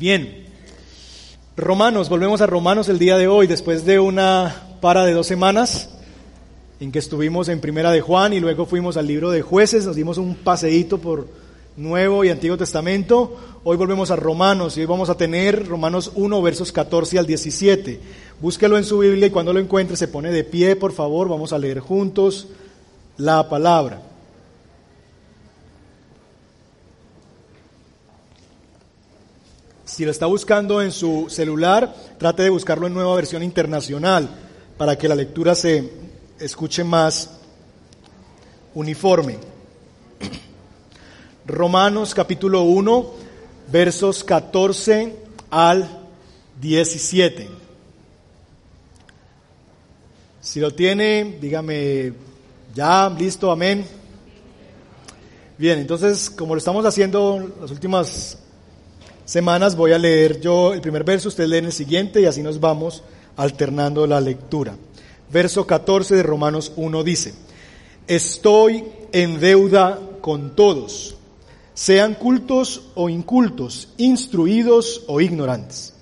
Bien. Romanos, volvemos a Romanos el día de hoy, después de una para de dos semanas en que estuvimos en Primera de Juan y luego fuimos al libro de jueces, nos dimos un paseíto por Nuevo y Antiguo Testamento. Hoy volvemos a Romanos y hoy vamos a tener Romanos 1, versos 14 al 17. Búsquelo en su Biblia y cuando lo encuentre se pone de pie, por favor, vamos a leer juntos la palabra. Si lo está buscando en su celular, trate de buscarlo en nueva versión internacional para que la lectura se escuche más uniforme. Romanos capítulo 1, versos 14 al 17. Si lo tiene, dígame ya, listo, amén. Bien, entonces, como lo estamos haciendo las últimas semanas voy a leer yo el primer verso, usted lee el siguiente y así nos vamos alternando la lectura. Verso 14 de Romanos 1 dice, estoy en deuda con todos, sean cultos o incultos, instruidos o ignorantes.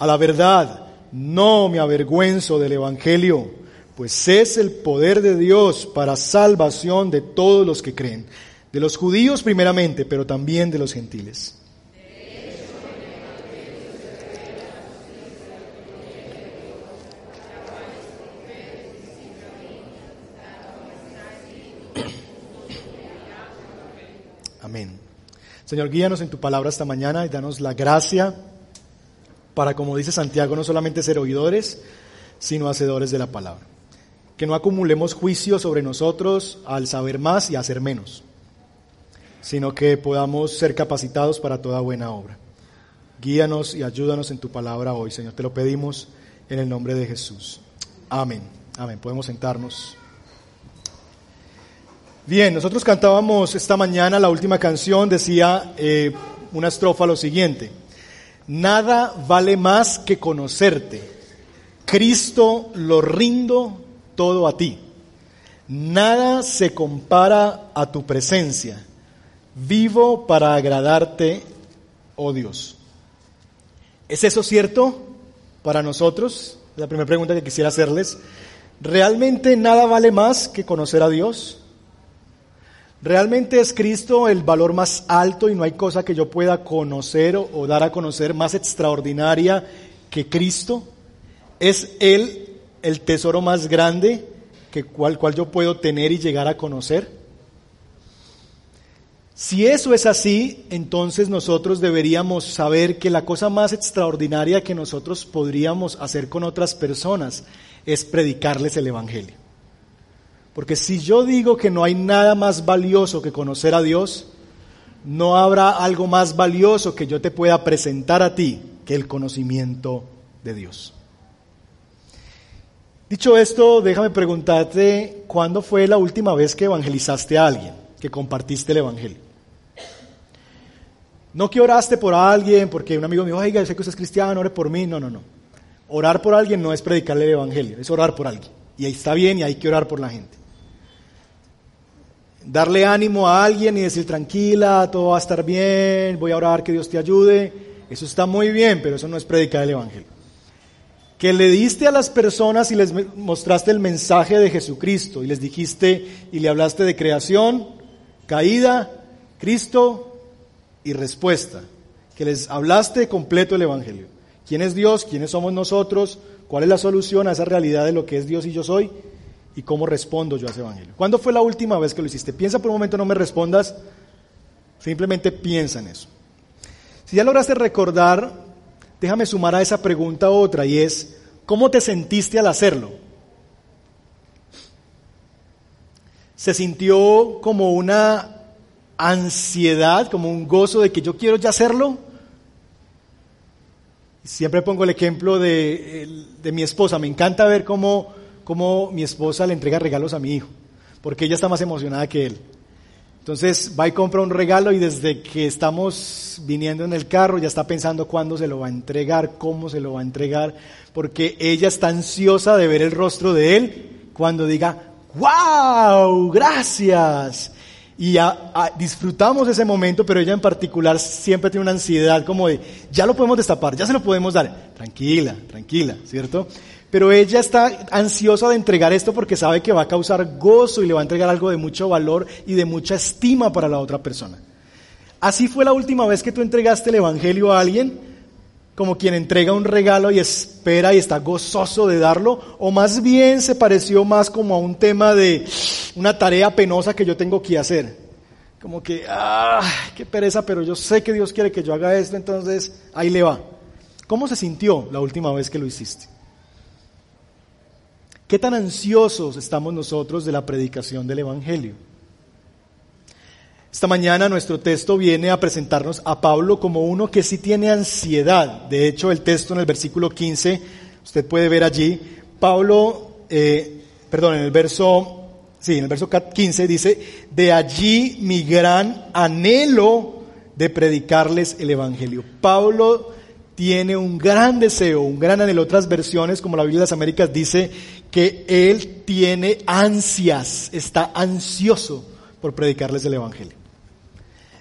A la verdad, no me avergüenzo del Evangelio pues es el poder de Dios para salvación de todos los que creen, de los judíos primeramente, pero también de los gentiles. Amén. Señor, guíanos en tu palabra esta mañana y danos la gracia para, como dice Santiago, no solamente ser oidores, sino hacedores de la palabra que no acumulemos juicio sobre nosotros al saber más y hacer menos, sino que podamos ser capacitados para toda buena obra. Guíanos y ayúdanos en tu palabra hoy, Señor. Te lo pedimos en el nombre de Jesús. Amén. Amén. Podemos sentarnos. Bien, nosotros cantábamos esta mañana la última canción, decía eh, una estrofa lo siguiente. Nada vale más que conocerte. Cristo lo rindo todo a ti. Nada se compara a tu presencia. Vivo para agradarte, oh Dios. ¿Es eso cierto para nosotros? La primera pregunta que quisiera hacerles. ¿Realmente nada vale más que conocer a Dios? ¿Realmente es Cristo el valor más alto y no hay cosa que yo pueda conocer o, dar a conocer más extraordinaria que Cristo? ¿Es Él el tesoro más grande que cual, cual yo puedo tener y llegar a conocer? Si eso es así, entonces nosotros deberíamos saber que la cosa más extraordinaria que nosotros podríamos hacer con otras personas es predicarles el Evangelio. Porque si yo digo que no hay nada más valioso que conocer a Dios, no habrá algo más valioso que yo te pueda presentar a ti que el conocimiento de Dios. Dicho esto, déjame preguntarte, ¿cuándo fue la última vez que evangelizaste a alguien, que compartiste el Evangelio? No que oraste por alguien, porque un amigo me dijo, oiga, yo sé que usted es cristiano, ore por mí. No, no, no. Orar por alguien no es predicarle el Evangelio, es orar por alguien. Y ahí está bien y hay que orar por la gente. Darle ánimo a alguien y decir, tranquila, todo va a estar bien, voy a orar, que Dios te ayude. Eso está muy bien, pero eso no es predicar el Evangelio que le diste a las personas y les mostraste el mensaje de Jesucristo y les dijiste y le hablaste de creación, caída, Cristo y respuesta, que les hablaste completo el Evangelio. ¿Quién es Dios? ¿Quiénes somos nosotros? ¿Cuál es la solución a esa realidad de lo que es Dios y yo soy? ¿Y cómo respondo yo a ese Evangelio? ¿Cuándo fue la última vez que lo hiciste? Piensa por un momento, no me respondas, simplemente piensa en eso. Si ya lograste recordar déjame sumar a esa pregunta otra y es, ¿cómo te sentiste al hacerlo? ¿Se sintió como una ansiedad, como un gozo de que yo quiero ya hacerlo? Siempre pongo el ejemplo de, de mi esposa. Me encanta ver cómo, cómo mi esposa le entrega regalos a mi hijo, porque ella está más emocionada que él. Entonces va y compra un regalo y desde que estamos viniendo en el carro ya está pensando cuándo se lo va a entregar, cómo se lo va a entregar, porque ella está ansiosa de ver el rostro de él cuando diga, ¡Wow! Gracias. Y disfrutamos ese momento, pero ella en particular siempre tiene una ansiedad como de, ya lo podemos destapar, ya se lo podemos dar. Tranquila, tranquila, ¿cierto? Pero ella está ansiosa de entregar esto porque sabe que va a causar gozo y le va a entregar algo de mucho valor y de mucha estima para la otra persona. Así fue la última vez que tú entregaste el Evangelio a alguien, como quien entrega un regalo y espera y está gozoso de darlo, o más bien se pareció más como a un tema de una tarea penosa que yo tengo que hacer. Como que, ah, qué pereza, pero yo sé que Dios quiere que yo haga esto, entonces ahí le va. ¿Cómo se sintió la última vez que lo hiciste? ¿Qué tan ansiosos estamos nosotros de la predicación del Evangelio? Esta mañana nuestro texto viene a presentarnos a Pablo como uno que sí tiene ansiedad. De hecho, el texto en el versículo 15, usted puede ver allí, Pablo, eh, perdón, en el verso, sí, en el verso 15 dice, de allí mi gran anhelo de predicarles el Evangelio. Pablo tiene un gran deseo, un gran anhelo. Otras versiones, como la Biblia de las Américas, dice que él tiene ansias, está ansioso por predicarles el Evangelio.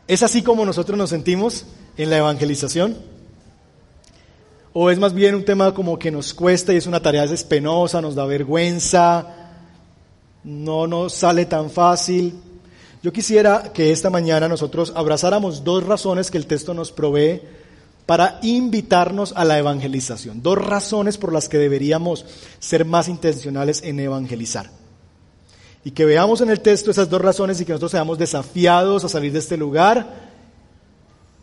¿Es así como nosotros nos sentimos en la evangelización? ¿O es más bien un tema como que nos cuesta y es una tarea despenosa, nos da vergüenza, no nos sale tan fácil? Yo quisiera que esta mañana nosotros abrazáramos dos razones que el texto nos provee para invitarnos a la evangelización. Dos razones por las que deberíamos ser más intencionales en evangelizar. Y que veamos en el texto esas dos razones y que nosotros seamos desafiados a salir de este lugar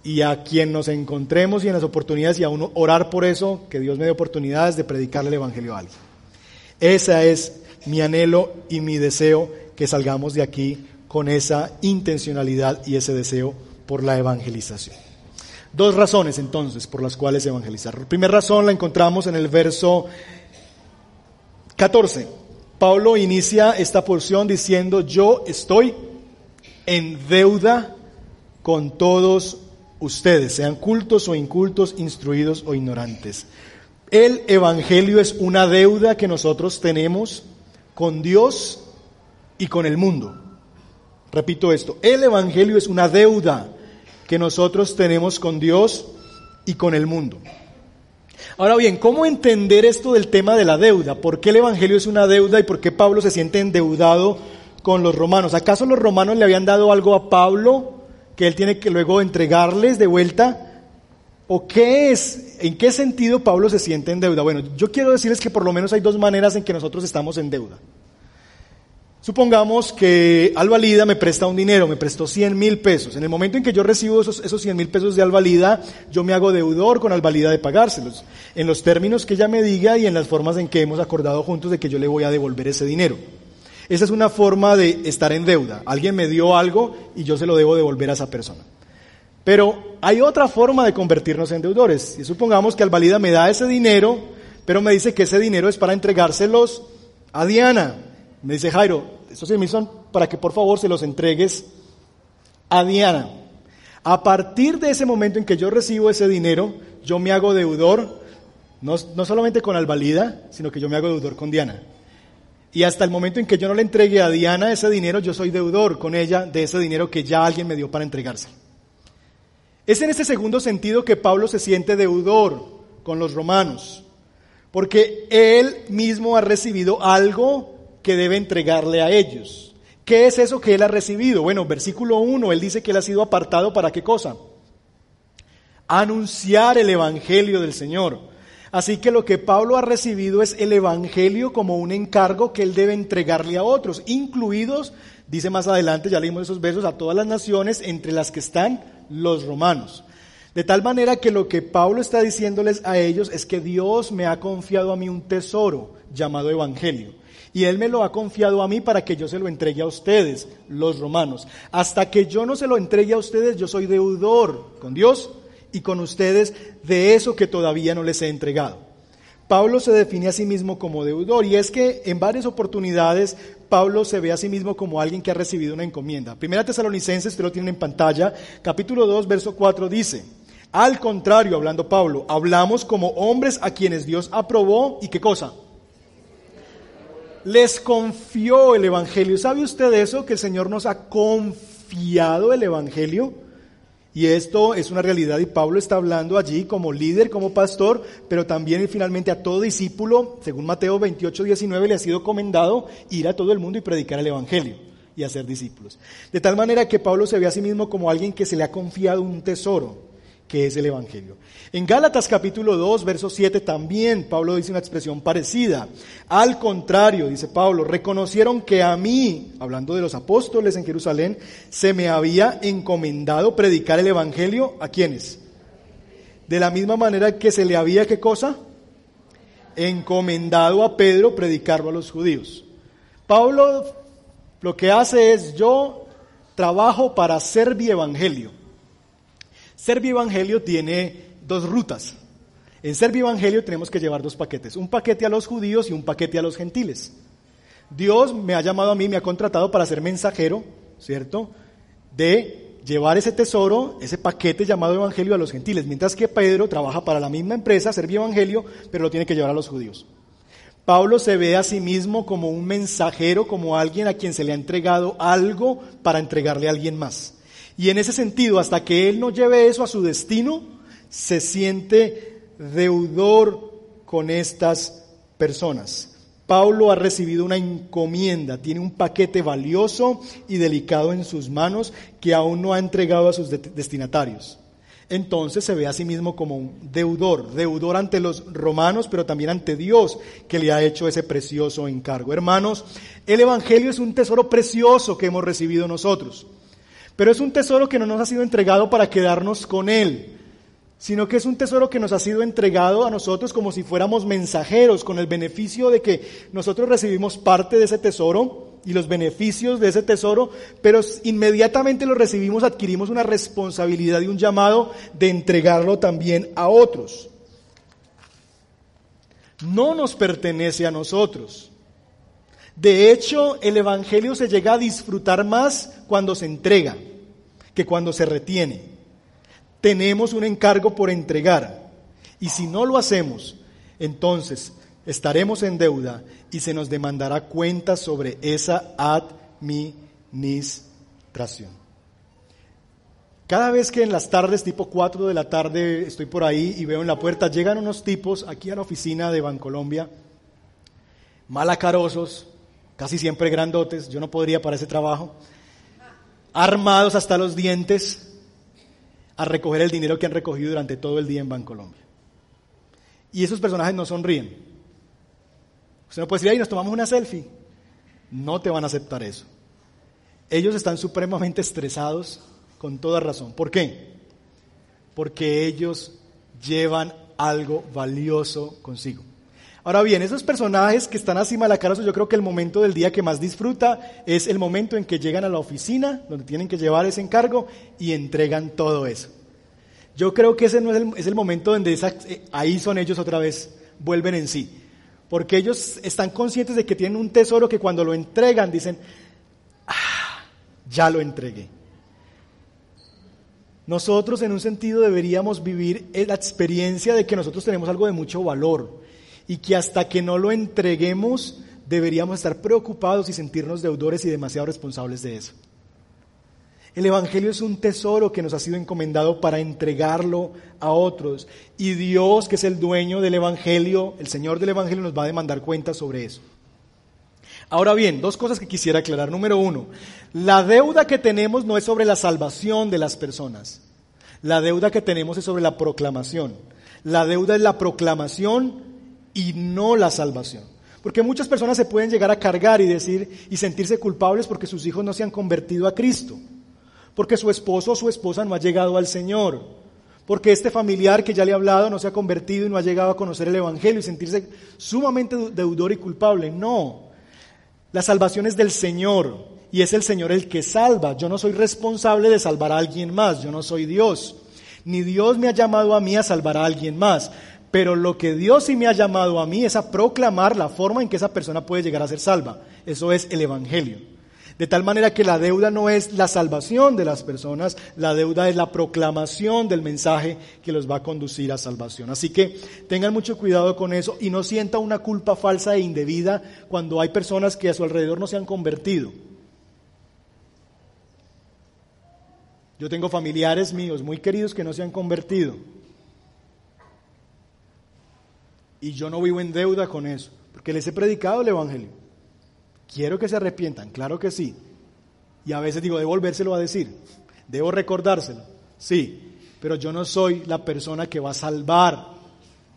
y a quien nos encontremos y en las oportunidades y a uno orar por eso, que Dios me dé oportunidades de predicarle el Evangelio a alguien. Ese es mi anhelo y mi deseo que salgamos de aquí con esa intencionalidad y ese deseo por la evangelización. Dos razones entonces por las cuales evangelizar. La primera razón la encontramos en el verso 14. Pablo inicia esta porción diciendo, yo estoy en deuda con todos ustedes, sean cultos o incultos, instruidos o ignorantes. El Evangelio es una deuda que nosotros tenemos con Dios y con el mundo. Repito esto, el Evangelio es una deuda que nosotros tenemos con Dios y con el mundo. Ahora bien, ¿cómo entender esto del tema de la deuda? ¿Por qué el Evangelio es una deuda y por qué Pablo se siente endeudado con los romanos? ¿Acaso los romanos le habían dado algo a Pablo que él tiene que luego entregarles de vuelta? ¿O qué es? ¿En qué sentido Pablo se siente en deuda? Bueno, yo quiero decirles que por lo menos hay dos maneras en que nosotros estamos en deuda. Supongamos que Alvalida me presta un dinero, me prestó 100 mil pesos. En el momento en que yo recibo esos, esos 100 mil pesos de Alvalida, yo me hago deudor con Alvalida de pagárselos, en los términos que ella me diga y en las formas en que hemos acordado juntos de que yo le voy a devolver ese dinero. Esa es una forma de estar en deuda. Alguien me dio algo y yo se lo debo devolver a esa persona. Pero hay otra forma de convertirnos en deudores. Y supongamos que Alvalida me da ese dinero, pero me dice que ese dinero es para entregárselos a Diana. Me dice, Jairo, estos 100 mil son para que por favor se los entregues a Diana. A partir de ese momento en que yo recibo ese dinero, yo me hago deudor, no, no solamente con Alvalida, sino que yo me hago deudor con Diana. Y hasta el momento en que yo no le entregue a Diana ese dinero, yo soy deudor con ella de ese dinero que ya alguien me dio para entregarse. Es en ese segundo sentido que Pablo se siente deudor con los romanos, porque él mismo ha recibido algo que debe entregarle a ellos. ¿Qué es eso que él ha recibido? Bueno, versículo 1, él dice que él ha sido apartado para qué cosa? Anunciar el Evangelio del Señor. Así que lo que Pablo ha recibido es el Evangelio como un encargo que él debe entregarle a otros, incluidos, dice más adelante, ya leímos esos versos, a todas las naciones, entre las que están los romanos. De tal manera que lo que Pablo está diciéndoles a ellos es que Dios me ha confiado a mí un tesoro llamado Evangelio y Él me lo ha confiado a mí para que yo se lo entregue a ustedes, los romanos. Hasta que yo no se lo entregue a ustedes, yo soy deudor con Dios y con ustedes de eso que todavía no les he entregado. Pablo se define a sí mismo como deudor y es que en varias oportunidades Pablo se ve a sí mismo como alguien que ha recibido una encomienda. Primera Tesalonicenses, usted lo tiene en pantalla, capítulo 2, verso 4 dice, al contrario, hablando Pablo, hablamos como hombres a quienes Dios aprobó y qué cosa? Les confió el Evangelio. ¿Sabe usted eso? Que el Señor nos ha confiado el Evangelio. Y esto es una realidad y Pablo está hablando allí como líder, como pastor, pero también finalmente a todo discípulo, según Mateo 28, 19, le ha sido comendado ir a todo el mundo y predicar el Evangelio y hacer discípulos. De tal manera que Pablo se ve a sí mismo como alguien que se le ha confiado un tesoro que es el Evangelio. En Gálatas capítulo 2, verso 7 también Pablo dice una expresión parecida. Al contrario, dice Pablo, reconocieron que a mí, hablando de los apóstoles en Jerusalén, se me había encomendado predicar el Evangelio a quienes. De la misma manera que se le había, ¿qué cosa? Encomendado a Pedro predicarlo a los judíos. Pablo lo que hace es yo trabajo para servir evangelio. Servir Evangelio tiene dos rutas. En Servir Evangelio tenemos que llevar dos paquetes, un paquete a los judíos y un paquete a los gentiles. Dios me ha llamado a mí, me ha contratado para ser mensajero, ¿cierto? De llevar ese tesoro, ese paquete llamado Evangelio a los gentiles, mientras que Pedro trabaja para la misma empresa, Servir Evangelio, pero lo tiene que llevar a los judíos. Pablo se ve a sí mismo como un mensajero, como alguien a quien se le ha entregado algo para entregarle a alguien más. Y en ese sentido, hasta que él no lleve eso a su destino, se siente deudor con estas personas. Pablo ha recibido una encomienda, tiene un paquete valioso y delicado en sus manos que aún no ha entregado a sus destinatarios. Entonces se ve a sí mismo como un deudor, deudor ante los romanos, pero también ante Dios que le ha hecho ese precioso encargo. Hermanos, el Evangelio es un tesoro precioso que hemos recibido nosotros. Pero es un tesoro que no nos ha sido entregado para quedarnos con él, sino que es un tesoro que nos ha sido entregado a nosotros como si fuéramos mensajeros, con el beneficio de que nosotros recibimos parte de ese tesoro y los beneficios de ese tesoro, pero inmediatamente lo recibimos, adquirimos una responsabilidad y un llamado de entregarlo también a otros. No nos pertenece a nosotros. De hecho, el Evangelio se llega a disfrutar más cuando se entrega que cuando se retiene. Tenemos un encargo por entregar. Y si no lo hacemos, entonces estaremos en deuda y se nos demandará cuenta sobre esa administración. Cada vez que en las tardes, tipo 4 de la tarde, estoy por ahí y veo en la puerta, llegan unos tipos aquí a la oficina de Bancolombia, malacarosos, casi siempre grandotes, yo no podría para ese trabajo, armados hasta los dientes a recoger el dinero que han recogido durante todo el día en Bancolombia. Y esos personajes no sonríen. Usted no puede decir, ahí nos tomamos una selfie. No te van a aceptar eso. Ellos están supremamente estresados con toda razón. ¿Por qué? Porque ellos llevan algo valioso consigo. Ahora bien, esos personajes que están así malacarosos, yo creo que el momento del día que más disfruta es el momento en que llegan a la oficina, donde tienen que llevar ese encargo y entregan todo eso. Yo creo que ese no es el, es el momento donde eh, ahí son ellos otra vez, vuelven en sí. Porque ellos están conscientes de que tienen un tesoro que cuando lo entregan dicen, ah, ya lo entregué. Nosotros en un sentido deberíamos vivir la experiencia de que nosotros tenemos algo de mucho valor y que hasta que no lo entreguemos deberíamos estar preocupados y sentirnos deudores y demasiado responsables de eso. El Evangelio es un tesoro que nos ha sido encomendado para entregarlo a otros. Y Dios, que es el dueño del Evangelio, el Señor del Evangelio, nos va a demandar cuentas sobre eso. Ahora bien, dos cosas que quisiera aclarar. Número uno, la deuda que tenemos no es sobre la salvación de las personas. La deuda que tenemos es sobre la proclamación. La deuda es la proclamación y no la salvación. Porque muchas personas se pueden llegar a cargar y decir y sentirse culpables porque sus hijos no se han convertido a Cristo, porque su esposo o su esposa no ha llegado al Señor, porque este familiar que ya le ha hablado no se ha convertido y no ha llegado a conocer el Evangelio y sentirse sumamente deudor y culpable. No, la salvación es del Señor y es el Señor el que salva. Yo no soy responsable de salvar a alguien más, yo no soy Dios. Ni Dios me ha llamado a mí a salvar a alguien más. Pero lo que Dios sí me ha llamado a mí es a proclamar la forma en que esa persona puede llegar a ser salva. Eso es el Evangelio. De tal manera que la deuda no es la salvación de las personas, la deuda es la proclamación del mensaje que los va a conducir a salvación. Así que tengan mucho cuidado con eso y no sienta una culpa falsa e indebida cuando hay personas que a su alrededor no se han convertido. Yo tengo familiares míos muy queridos que no se han convertido. Y yo no vivo en deuda con eso, porque les he predicado el Evangelio. Quiero que se arrepientan, claro que sí. Y a veces digo, debo volvérselo a decir, debo recordárselo, sí, pero yo no soy la persona que va a salvar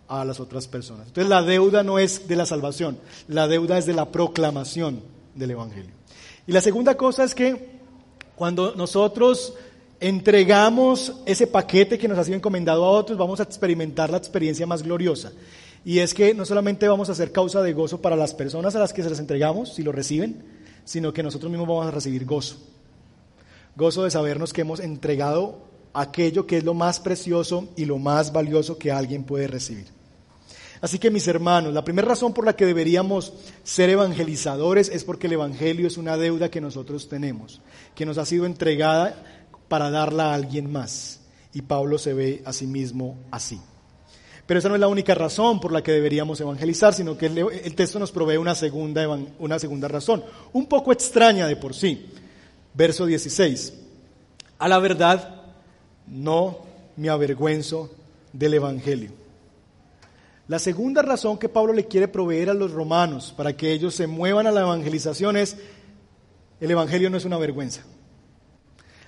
a las otras personas. Entonces la deuda no es de la salvación, la deuda es de la proclamación del Evangelio. Y la segunda cosa es que cuando nosotros entregamos ese paquete que nos ha sido encomendado a otros, vamos a experimentar la experiencia más gloriosa. Y es que no solamente vamos a ser causa de gozo para las personas a las que se las entregamos, si lo reciben, sino que nosotros mismos vamos a recibir gozo. Gozo de sabernos que hemos entregado aquello que es lo más precioso y lo más valioso que alguien puede recibir. Así que mis hermanos, la primera razón por la que deberíamos ser evangelizadores es porque el Evangelio es una deuda que nosotros tenemos, que nos ha sido entregada para darla a alguien más. Y Pablo se ve a sí mismo así. Pero esa no es la única razón por la que deberíamos evangelizar, sino que el, texto nos provee una segunda, una segunda razón, un poco extraña de por sí. Verso 16. A la verdad, no me avergüenzo del Evangelio. La segunda razón que Pablo le quiere proveer a los romanos para que ellos se muevan a la evangelización es, el Evangelio no es una vergüenza.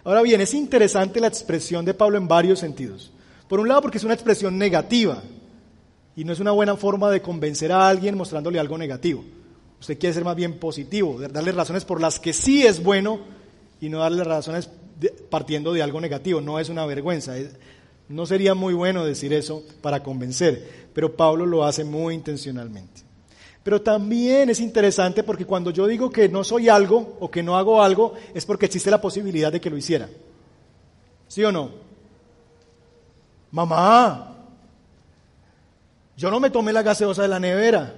Ahora bien, es interesante la expresión de Pablo en varios sentidos. Por un lado porque es una expresión negativa y no es una buena forma de convencer a alguien mostrándole algo negativo. Usted quiere ser más bien positivo, darle razones por las que sí es bueno y no darle razones partiendo de algo negativo. No es una vergüenza. no sería muy bueno decir eso para convencer, pero Pablo lo hace muy intencionalmente. Pero también es interesante porque cuando yo digo que no soy algo o que no hago algo, es porque existe la posibilidad de que lo hiciera. ¿Sí o no? Mamá, yo no me tomé la gaseosa de la nevera.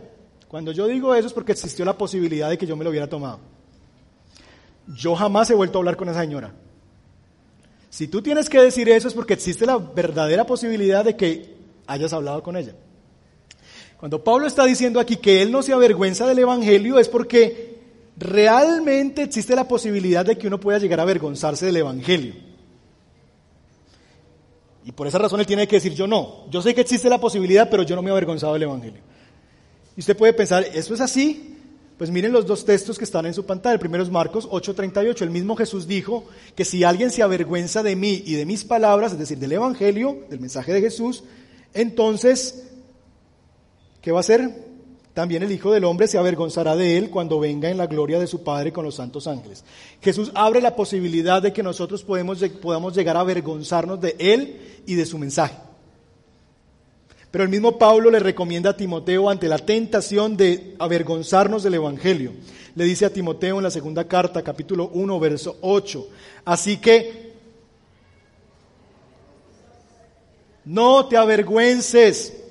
Cuando yo digo eso es porque existió la posibilidad de que yo me lo hubiera tomado. Yo jamás he vuelto a hablar con esa señora. Si tú tienes que decir eso es porque existe la verdadera posibilidad de que hayas hablado con ella. Cuando Pablo está diciendo aquí que él no se avergüenza del Evangelio es porque realmente existe la posibilidad de que uno pueda llegar a avergonzarse del Evangelio. Y por esa razón él tiene que decir, yo no. Yo sé que existe la posibilidad, pero yo no me he avergonzado del Evangelio. Y usted puede pensar, ¿eso es así? Pues miren los dos textos que están en su pantalla. El primero es Marcos 8:38. El mismo Jesús dijo que si alguien se avergüenza de mí y de mis palabras, es decir, del Evangelio, del mensaje de Jesús, entonces, ¿qué va a hacer? También el Hijo del Hombre se avergonzará de él cuando venga en la gloria de su Padre con los santos ángeles. Jesús abre la posibilidad de que nosotros podamos llegar a avergonzarnos de él y de su mensaje. Pero el mismo Pablo le recomienda a Timoteo ante la tentación de avergonzarnos del Evangelio. Le dice a Timoteo en la segunda carta, capítulo 1, verso 8. Así que no te avergüences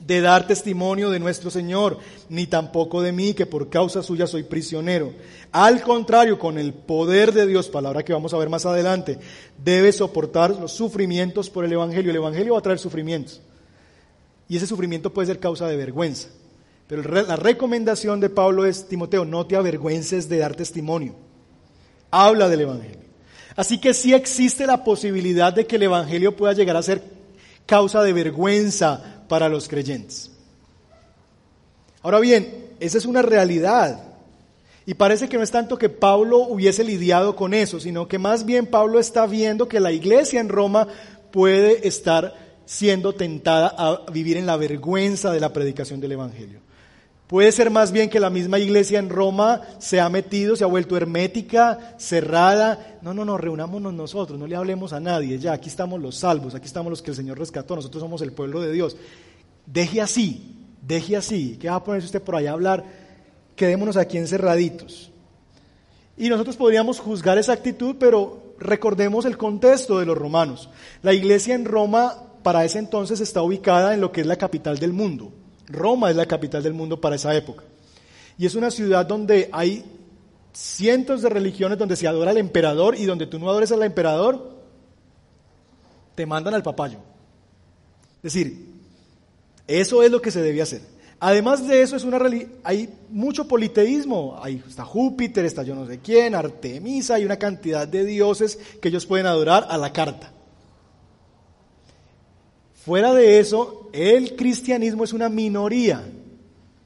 de dar testimonio de nuestro Señor, ni tampoco de mí, que por causa suya soy prisionero. Al contrario, con el poder de Dios, palabra que vamos a ver más adelante, debe soportar los sufrimientos por el Evangelio. El Evangelio va a traer sufrimientos. Y ese sufrimiento puede ser causa de vergüenza. Pero la recomendación de Pablo es, Timoteo, no te avergüences de dar testimonio. Habla del Evangelio. Así que sí existe la posibilidad de que el Evangelio pueda llegar a ser causa de vergüenza para los creyentes. Ahora bien, esa es una realidad. Y parece que no es tanto que Pablo hubiese lidiado con eso, sino que más bien Pablo está viendo que la iglesia en Roma puede estar siendo tentada a vivir en la vergüenza de la predicación del Evangelio. Puede ser más bien que la misma iglesia en Roma se ha metido, se ha vuelto hermética, cerrada. No, no, no, reunámonos nosotros, no le hablemos a nadie. Ya, aquí estamos los salvos, aquí estamos los que el Señor rescató, nosotros somos el pueblo de Dios. Deje así, deje así. ¿Qué va a ponerse usted por ahí a hablar? Quedémonos aquí encerraditos. Y nosotros podríamos juzgar esa actitud, pero recordemos el contexto de los romanos. La iglesia en Roma para ese entonces está ubicada en lo que es la capital del mundo. Roma es la capital del mundo para esa época. Y es una ciudad donde hay cientos de religiones donde se adora al emperador y donde tú no adores al emperador, te mandan al papayo. Es decir, eso es lo que se debía hacer. Además de eso, es una hay mucho politeísmo. Ahí está Júpiter, está yo no sé quién, Artemisa, hay una cantidad de dioses que ellos pueden adorar a la carta. Fuera de eso, el cristianismo es una minoría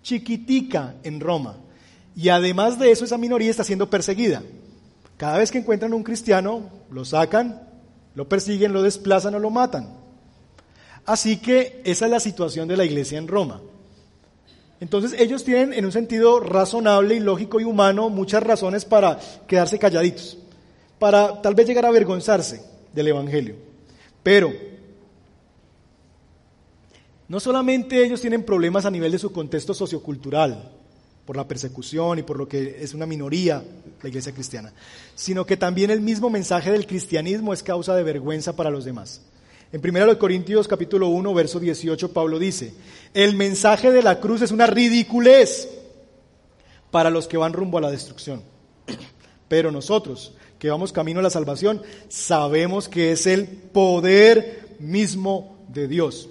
chiquitica en Roma. Y además de eso, esa minoría está siendo perseguida. Cada vez que encuentran un cristiano, lo sacan, lo persiguen, lo desplazan o lo matan. Así que esa es la situación de la iglesia en Roma. Entonces ellos tienen en un sentido razonable y lógico y humano muchas razones para quedarse calladitos, para tal vez llegar a avergonzarse del Evangelio. Pero no solamente ellos tienen problemas a nivel de su contexto sociocultural, por la persecución y por lo que es una minoría la iglesia cristiana, sino que también el mismo mensaje del cristianismo es causa de vergüenza para los demás. En 1 Corintios capítulo 1, verso 18, Pablo dice, el mensaje de la cruz es una ridiculez para los que van rumbo a la destrucción. Pero nosotros, que vamos camino a la salvación, sabemos que es el poder mismo de Dios.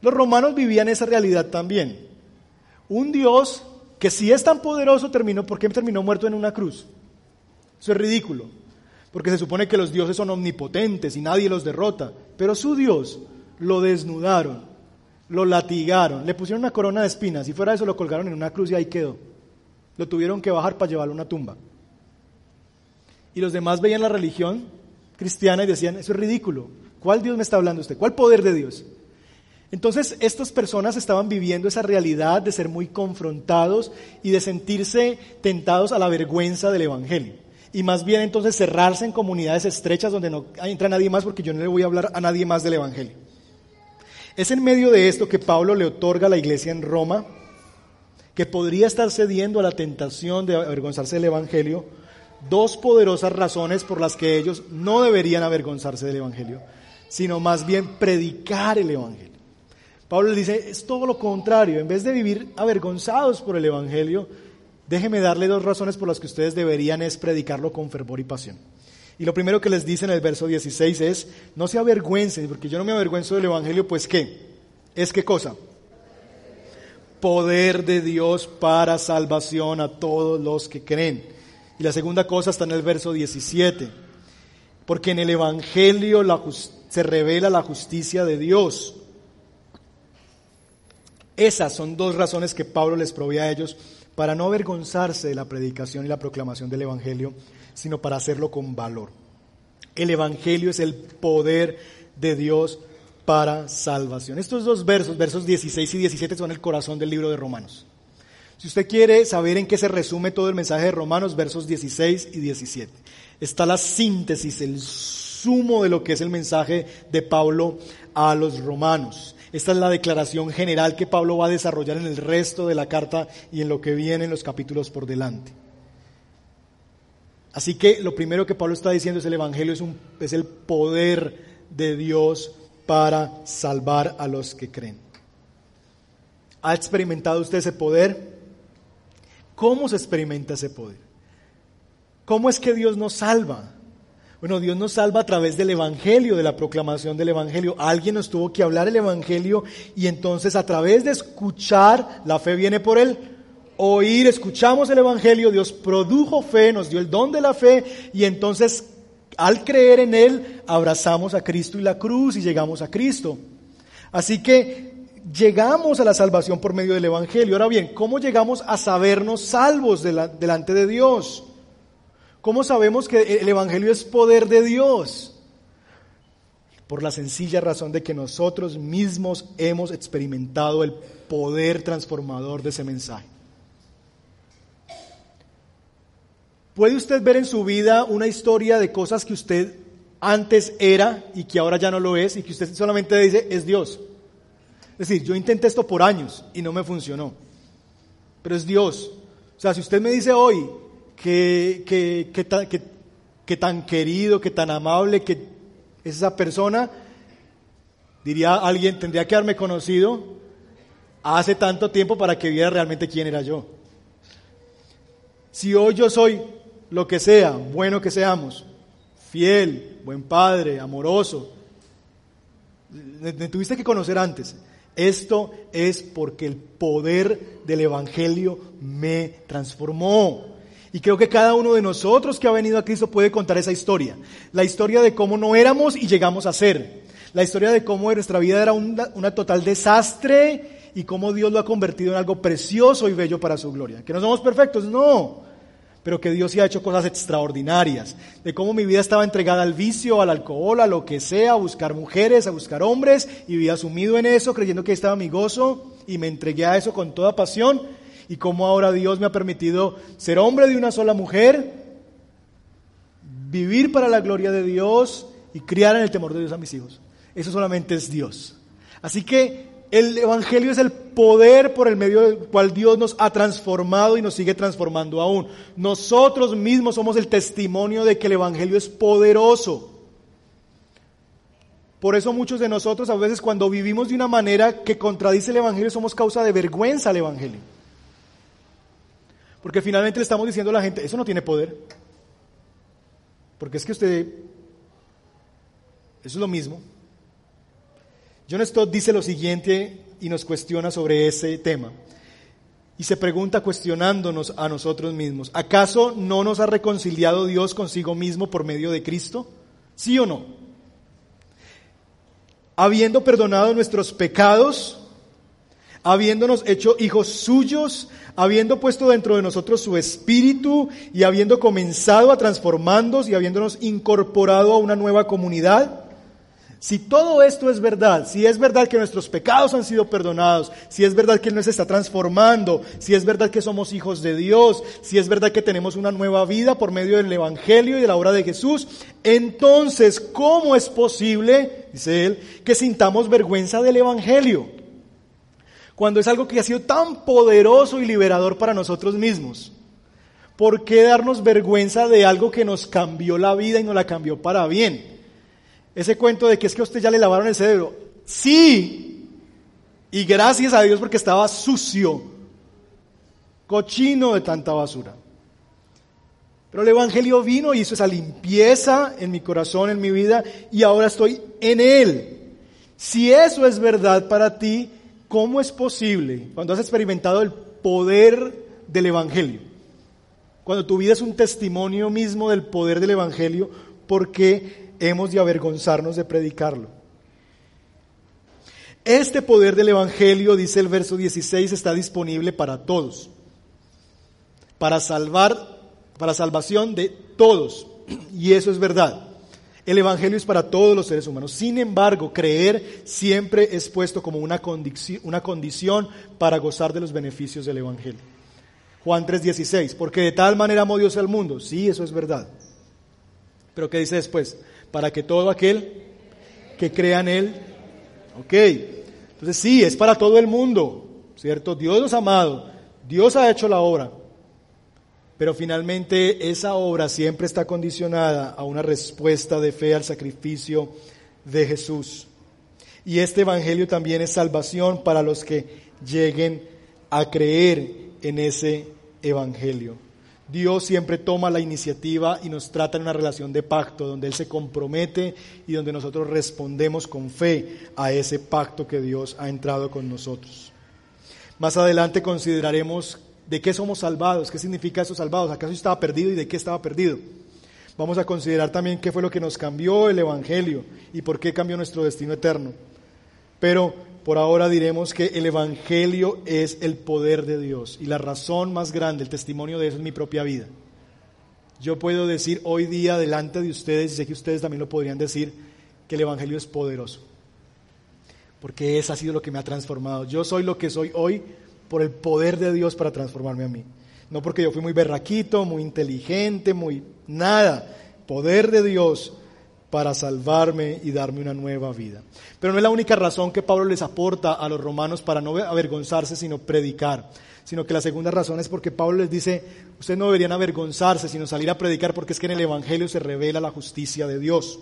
Los romanos vivían esa realidad también. Un Dios que si es tan poderoso terminó, ¿por qué terminó muerto en una cruz? Eso es ridículo, porque se supone que los dioses son omnipotentes y nadie los derrota, pero su Dios lo desnudaron, lo latigaron, le pusieron una corona de espinas y fuera de eso lo colgaron en una cruz y ahí quedó. Lo tuvieron que bajar para llevarlo a una tumba. Y los demás veían la religión cristiana y decían, eso es ridículo. ¿Cuál Dios me está hablando usted? ¿Cuál poder de Dios? Entonces estas personas estaban viviendo esa realidad de ser muy confrontados y de sentirse tentados a la vergüenza del Evangelio. Y más bien entonces cerrarse en comunidades estrechas donde no entra nadie más porque yo no le voy a hablar a nadie más del Evangelio. Es en medio de esto que Pablo le otorga a la iglesia en Roma, que podría estar cediendo a la tentación de avergonzarse del Evangelio, dos poderosas razones por las que ellos no deberían avergonzarse del Evangelio, sino más bien predicar el Evangelio. Pablo le dice, es todo lo contrario, en vez de vivir avergonzados por el Evangelio, déjeme darle dos razones por las que ustedes deberían es predicarlo con fervor y pasión. Y lo primero que les dice en el verso 16 es, no se avergüencen, porque yo no me avergüenzo del Evangelio, pues ¿qué? ¿Es qué cosa? Poder de Dios para salvación a todos los que creen. Y la segunda cosa está en el verso 17, porque en el Evangelio se revela la justicia de Dios esas son dos razones que Pablo les provee a ellos para no avergonzarse de la predicación y la proclamación del Evangelio, sino para hacerlo con valor. El Evangelio es el poder de Dios para salvación. Estos dos versos, versos 16 y 17, son el corazón del libro de Romanos. Si usted quiere saber en qué se resume todo el mensaje de Romanos, versos 16 y 17, está la síntesis, el sumo de lo que es el mensaje de Pablo a los romanos. Esta es la declaración general que Pablo va a desarrollar en el resto de la carta y en lo que viene en los capítulos por delante. Así que lo primero que Pablo está diciendo es el Evangelio es, un, el poder de Dios para salvar a los que creen. ¿Ha experimentado usted ese poder? ¿Cómo se experimenta ese poder? ¿Cómo es que Dios nos salva? Bueno, Dios nos salva a través del Evangelio, de la proclamación del Evangelio. Alguien nos tuvo que hablar el Evangelio y entonces a través de escuchar, la fe viene por él, oír, escuchamos el Evangelio, Dios produjo fe, nos dio el don de la fe y entonces al creer en Él abrazamos a Cristo y la cruz y llegamos a Cristo. Así que llegamos a la salvación por medio del Evangelio. Ahora bien, ¿cómo llegamos a sabernos salvos delante de Dios? ¿Cómo sabemos que el Evangelio es poder de Dios? Por la sencilla razón de que nosotros mismos hemos experimentado el poder transformador de ese mensaje. ¿Puede usted ver en su vida una historia de cosas que usted antes era y que ahora ya no lo es y que usted solamente dice es Dios? Es decir, yo intenté esto por años y no me funcionó, pero es Dios. O sea, si usted me dice hoy, que, que, que, que, tan querido, que tan amable que es esa persona, diría alguien, tendría que haberme conocido hace tanto tiempo para que viera realmente quién era yo. Si hoy yo soy lo que sea, bueno que seamos, fiel, buen padre, amoroso, me tuviste que conocer antes. Esto es porque el poder del Evangelio me transformó. Y creo que cada uno de nosotros que ha venido a Cristo puede contar esa historia. La historia de cómo no éramos y llegamos a ser. La historia de cómo nuestra vida era una, una total desastre y cómo Dios lo ha convertido en algo precioso y bello para su gloria. Que no somos perfectos, no pero que Dios sí ha hecho cosas extraordinarias, de cómo mi vida estaba entregada al vicio, al alcohol, a lo que sea, a buscar mujeres, a buscar hombres, y vivía sumido en eso, creyendo que ahí estaba mi gozo, y me entregué a eso con toda pasión, y cómo ahora Dios me ha permitido ser hombre de una sola mujer, vivir para la gloria de Dios y criar en el temor de Dios a mis hijos. Eso solamente es Dios. Así que el Evangelio es el poder por el medio del cual Dios nos ha transformado y nos sigue transformando aún. Nosotros mismos somos el testimonio de que el Evangelio es poderoso. Por eso muchos de nosotros a veces cuando vivimos de una manera que contradice el Evangelio somos causa de vergüenza al Evangelio. Porque finalmente le estamos diciendo a la gente, eso no tiene poder. Porque es que usted, eso es lo mismo. John Stott dice lo siguiente y nos cuestiona sobre ese tema. Y se pregunta cuestionándonos a nosotros mismos, ¿acaso no nos ha reconciliado Dios consigo mismo por medio de Cristo? ¿Sí o no? Habiendo perdonado nuestros pecados, habiéndonos hecho hijos suyos, habiendo puesto dentro de nosotros su espíritu y habiendo comenzado a transformarnos y habiéndonos incorporado a una nueva comunidad, si todo esto es verdad, si es verdad que nuestros pecados han sido perdonados, si es verdad que Él nos está transformando, si es verdad que somos hijos de Dios, si es verdad que tenemos una nueva vida por medio del Evangelio y de la obra de Jesús, entonces, ¿cómo es posible, dice Él, que sintamos vergüenza del Evangelio? Cuando es algo que ha sido tan poderoso y liberador para nosotros mismos. ¿Por qué darnos vergüenza de algo que nos cambió la vida y nos la cambió para bien? Ese cuento de que es que a usted ya le lavaron el cerebro. Sí. Y gracias a Dios porque estaba sucio, cochino de tanta basura. Pero el Evangelio vino y hizo esa limpieza en mi corazón, en mi vida, y ahora estoy en Él. Si eso es verdad para ti, ¿cómo es posible cuando has experimentado el poder del Evangelio? Cuando tu vida es un testimonio mismo del poder del Evangelio, ¿por qué hemos de avergonzarnos de predicarlo. Este poder del Evangelio, dice el verso 16, está disponible para todos, para salvar, para salvación de todos. Y eso es verdad. El Evangelio es para todos los seres humanos. Sin embargo, creer siempre es puesto como una condición, para gozar de los beneficios del Evangelio. Juan 3:16, porque de tal manera amó Dios al mundo. Sí, eso es verdad. Pero ¿qué dice después? para que todo aquel que crea en Él, ok, entonces sí, es para todo el mundo, ¿cierto? Dios nos ha amado, Dios ha hecho la obra, pero finalmente esa obra siempre está condicionada a una respuesta de fe al sacrificio de Jesús. Y este Evangelio también es salvación para los que lleguen a creer en ese Evangelio. Dios siempre toma la iniciativa y nos trata en una relación de pacto, donde Él se compromete y donde nosotros respondemos con fe a ese pacto que Dios ha entrado con nosotros. Más adelante consideraremos de qué somos salvados, qué significa eso salvados, acaso estaba perdido y de qué estaba perdido. Vamos a considerar también qué fue lo que nos cambió el Evangelio y por qué cambió nuestro destino eterno. Pero por ahora diremos que el Evangelio es el poder de Dios y la razón más grande, el testimonio de eso es mi propia vida. Yo puedo decir hoy día delante de ustedes, y sé que ustedes también lo podrían decir, que el Evangelio es poderoso. Porque eso ha sido lo que me ha transformado. Yo soy lo que soy hoy por el poder de Dios para transformarme a mí. No porque yo fui muy berraquito, muy inteligente, muy nada. Poder de Dios para salvarme y darme una nueva vida. Pero no es la única razón que Pablo les aporta a los romanos para no avergonzarse, sino predicar. Sino que la segunda razón es porque Pablo les dice, ustedes no deberían avergonzarse, sino salir a predicar, porque es que en el Evangelio se revela la justicia de Dios.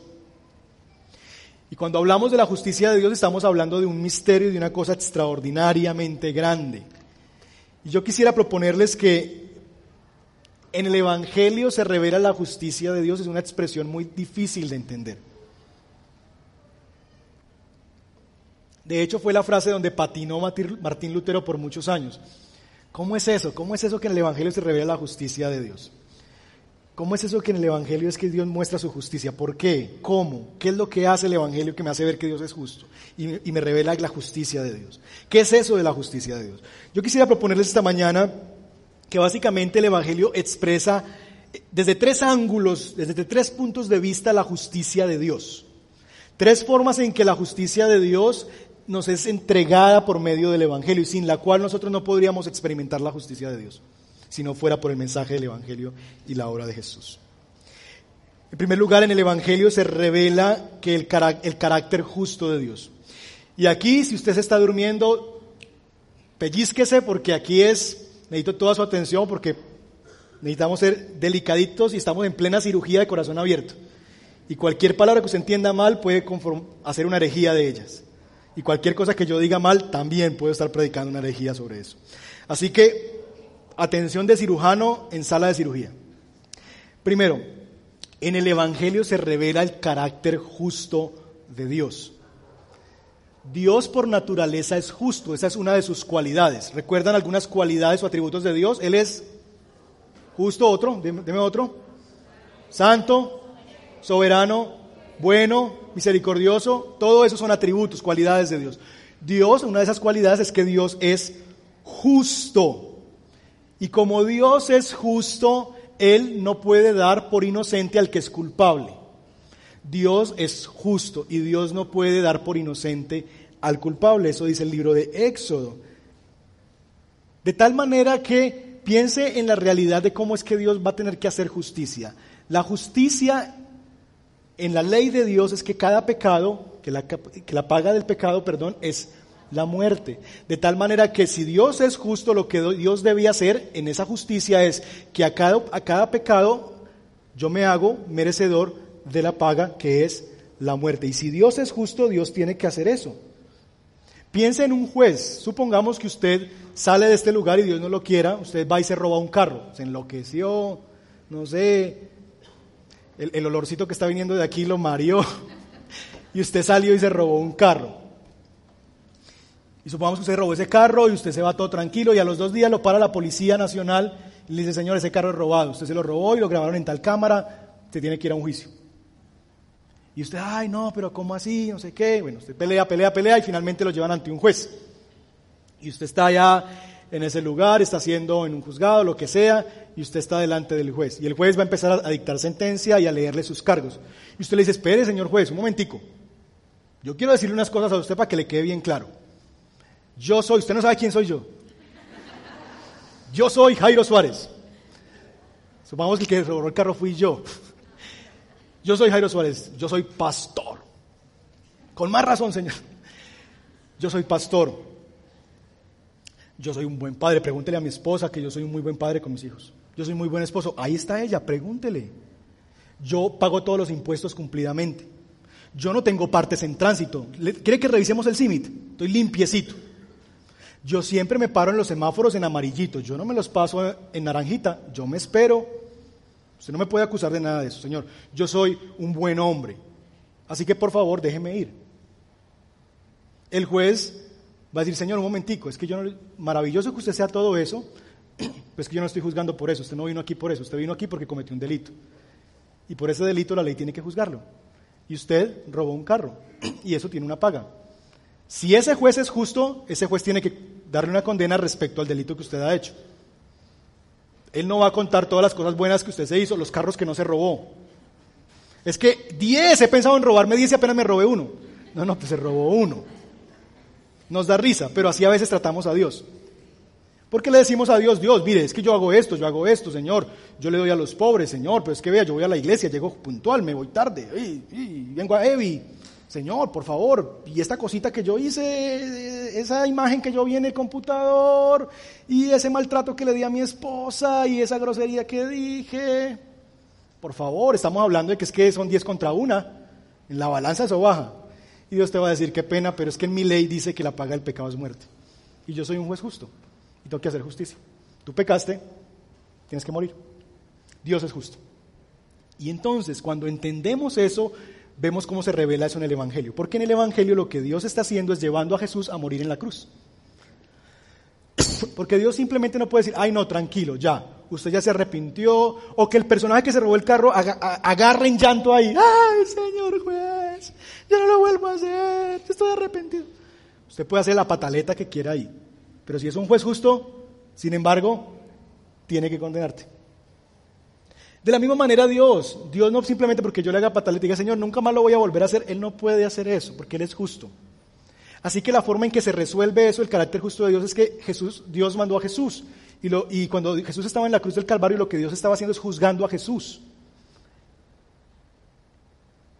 Y cuando hablamos de la justicia de Dios estamos hablando de un misterio, de una cosa extraordinariamente grande. Y yo quisiera proponerles que en el Evangelio se revela la justicia de Dios es una expresión muy difícil de entender. De hecho, fue la frase donde patinó Martín Lutero por muchos años. ¿Cómo es eso? ¿Cómo es eso que en el Evangelio se revela la justicia de Dios? ¿Cómo es eso que en el Evangelio es que Dios muestra su justicia? ¿Por qué? ¿Cómo? ¿Qué es lo que hace el Evangelio que me hace ver que Dios es justo y, me revela la justicia de Dios? ¿Qué es eso de la justicia de Dios? Yo quisiera proponerles esta mañana que básicamente el Evangelio expresa eh, desde tres ángulos, desde tres puntos de vista la justicia de Dios. Tres formas en que la justicia de Dios nos es entregada por medio del Evangelio y sin la cual nosotros no podríamos experimentar la justicia de Dios si no fuera por el mensaje del Evangelio y la obra de Jesús. En primer lugar, en el Evangelio se revela que el, el carácter justo de Dios. Y aquí, si usted se está durmiendo, pellizquese porque aquí es, necesito toda su atención porque necesitamos ser delicaditos y estamos en plena cirugía de corazón abierto. Y cualquier palabra que usted entienda mal puede hacer una herejía de ellas. Y cualquier cosa que yo diga mal también puedo estar predicando una herejía sobre eso. Así que atención de cirujano en sala de cirugía. Primero, en el Evangelio se revela el carácter justo de Dios. Dios por naturaleza es justo, esa es una de sus cualidades. ¿Recuerdan algunas cualidades o atributos de Dios? Él es justo, otro, deme otro. Santo, soberano, bueno, misericordioso, todo eso son atributos, cualidades de Dios. Dios, una de esas cualidades es que Dios es justo. Y como Dios es justo, Él no puede dar por inocente al que es culpable. Dios es justo y Dios no puede dar por inocente al culpable. Eso dice el libro de Éxodo. De tal manera que piense en la realidad de cómo es que Dios va a tener que hacer justicia. La justicia en la ley de Dios es que cada pecado, que la, que la paga del pecado, perdón, es la muerte. De tal manera que si Dios es justo, lo que Dios debía hacer en esa justicia es que a cada, a cada pecado yo me hago merecedor de la paga que es la muerte. Y si Dios es justo, Dios tiene que hacer eso. Piense en un juez. Supongamos que usted sale de este lugar y Dios no lo quiera, usted va y se roba un carro, se enloqueció, no sé, el, el olorcito que está viniendo de aquí lo mareó y usted salió y se robó un carro. Y supongamos que usted robó ese carro y usted se va todo tranquilo y a los dos días lo para la Policía Nacional y le dice, señor, ese carro es robado. Usted se lo robó y lo grabaron en tal cámara, usted tiene que ir a un juicio. Y usted, ay, no, pero ¿cómo así? No sé qué. Bueno, usted pelea, pelea, pelea y finalmente lo llevan ante un juez. Y usted está allá en ese lugar, está haciendo en un juzgado, lo que sea, y usted está delante del juez. Y el juez va a empezar a dictar sentencia y a leerle sus cargos. Y usted le dice, espere, señor juez, un momentico. Yo quiero decirle unas cosas a usted para que le quede bien claro. Yo soy, usted no sabe quién soy yo. Yo soy Jairo Suárez. Supongamos que el que robó el carro fui yo. Yo soy Jairo Suárez, yo soy pastor. Con más razón, Señor. Yo soy pastor. Yo soy un buen padre. Pregúntele a mi esposa que yo soy un muy buen padre con mis hijos. Yo soy muy buen esposo. Ahí está ella, pregúntele. Yo pago todos los impuestos cumplidamente. Yo no tengo partes en tránsito. ¿Quiere que revisemos el CIMIT? Estoy limpiecito. Yo siempre me paro en los semáforos en amarillito, yo no me los paso en naranjita, yo me espero. Usted no me puede acusar de nada de eso, Señor. Yo soy un buen hombre. Así que por favor, déjeme ir. El juez va a decir, Señor, un momentico, es que yo no, maravilloso que usted sea todo eso, pero es que yo no estoy juzgando por eso, usted no vino aquí por eso, usted vino aquí porque cometió un delito. Y por ese delito la ley tiene que juzgarlo. Y usted robó un carro y eso tiene una paga. Si ese juez es justo, ese juez tiene que darle una condena respecto al delito que usted ha hecho. Él no va a contar todas las cosas buenas que usted se hizo, los carros que no se robó. Es que 10, he pensado en robarme 10 y apenas me robé uno. No, no, pues se robó uno. Nos da risa, pero así a veces tratamos a Dios. Porque le decimos a Dios, Dios, mire, es que yo hago esto, yo hago esto, Señor, yo le doy a los pobres, Señor, pero es que vea, yo voy a la iglesia, llego puntual, me voy tarde, y, vengo a Evi, Señor, por favor, y esta cosita que yo hice, esa imagen que yo vi en el computador, y ese maltrato que le di a mi esposa, y esa grosería que dije, por favor, estamos hablando de que es que son 10 contra una, en la balanza eso baja. Y Dios te va a decir, qué pena, pero es que en mi ley dice que la paga del pecado es muerte. Y yo soy un juez justo, y tengo que hacer justicia. Tú pecaste, tienes que morir. Dios es justo. Y entonces, cuando entendemos eso, vemos cómo se revela eso en el Evangelio. Porque en el Evangelio lo que Dios está haciendo es llevando a Jesús a morir en la cruz. Porque Dios simplemente no puede decir, ay no, tranquilo, ya, usted ya se arrepintió, o que el personaje que se robó el carro agarre en llanto ahí, ay señor juez, yo no lo vuelvo a hacer, estoy arrepentido. Usted puede hacer la pataleta que quiera ahí, pero si es un juez justo, sin embargo, tiene que condenarte. De la misma manera Dios, Dios no simplemente porque yo le haga pataleta y diga, Señor, nunca más lo voy a volver a hacer, Él no puede hacer eso, porque Él es justo. Así que la forma en que se resuelve eso, el carácter justo de Dios, es que Jesús, Dios mandó a Jesús. Y, cuando Jesús estaba en la cruz del Calvario, lo que Dios estaba haciendo es juzgando a Jesús.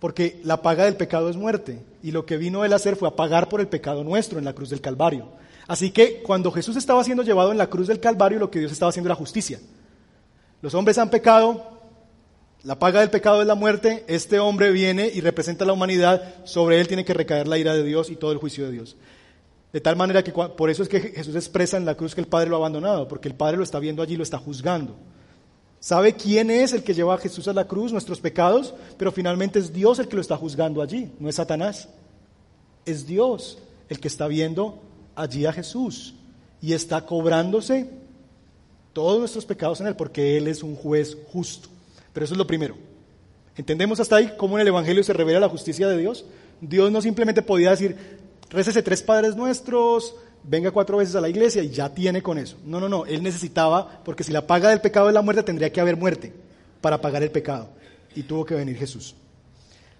Porque la paga del pecado es muerte. Y lo que vino Él a hacer fue a pagar por el pecado nuestro en la cruz del Calvario. Así que cuando Jesús estaba siendo llevado en la cruz del Calvario, lo que Dios estaba haciendo era justicia. Los hombres han pecado, la paga del pecado es la muerte, este hombre viene y representa a la humanidad, sobre él tiene que recaer la ira de Dios y todo el juicio de Dios. De tal manera que por eso es que Jesús expresa en la cruz que el Padre lo ha abandonado, porque el Padre lo está viendo allí, lo está juzgando. ¿Sabe quién es el que lleva a Jesús a la cruz, nuestros pecados? Pero finalmente es Dios el que lo está juzgando allí, no es Satanás. Es Dios el que está viendo allí a Jesús y está cobrándose todos nuestros pecados en él, porque Él es un juez justo. Pero eso es lo primero. ¿Entendemos hasta ahí cómo en el Evangelio se revela la justicia de Dios? Dios no simplemente podía decir, récese tres padres nuestros, venga cuatro veces a la iglesia y ya tiene con eso. No, no, no. Él necesitaba, porque si la paga del pecado es la muerte, tendría que haber muerte para pagar el pecado. Y tuvo que venir Jesús.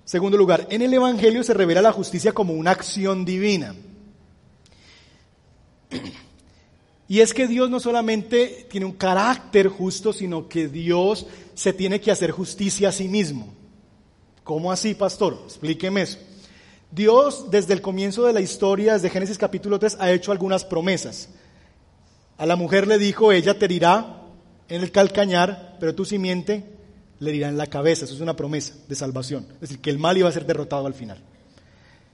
Segundo lugar, en el Evangelio se revela la justicia como una acción divina. Y es que Dios no solamente tiene un carácter justo, sino que Dios se tiene que hacer justicia a sí mismo. ¿Cómo así, pastor? Explíqueme eso. Dios, desde el comienzo de la historia, desde Génesis capítulo 3, ha hecho algunas promesas. A la mujer le dijo, ella te herirá en el calcañar, pero tu simiente le herirá en la cabeza. Eso es una promesa de salvación. Es decir, que el mal iba a ser derrotado al final.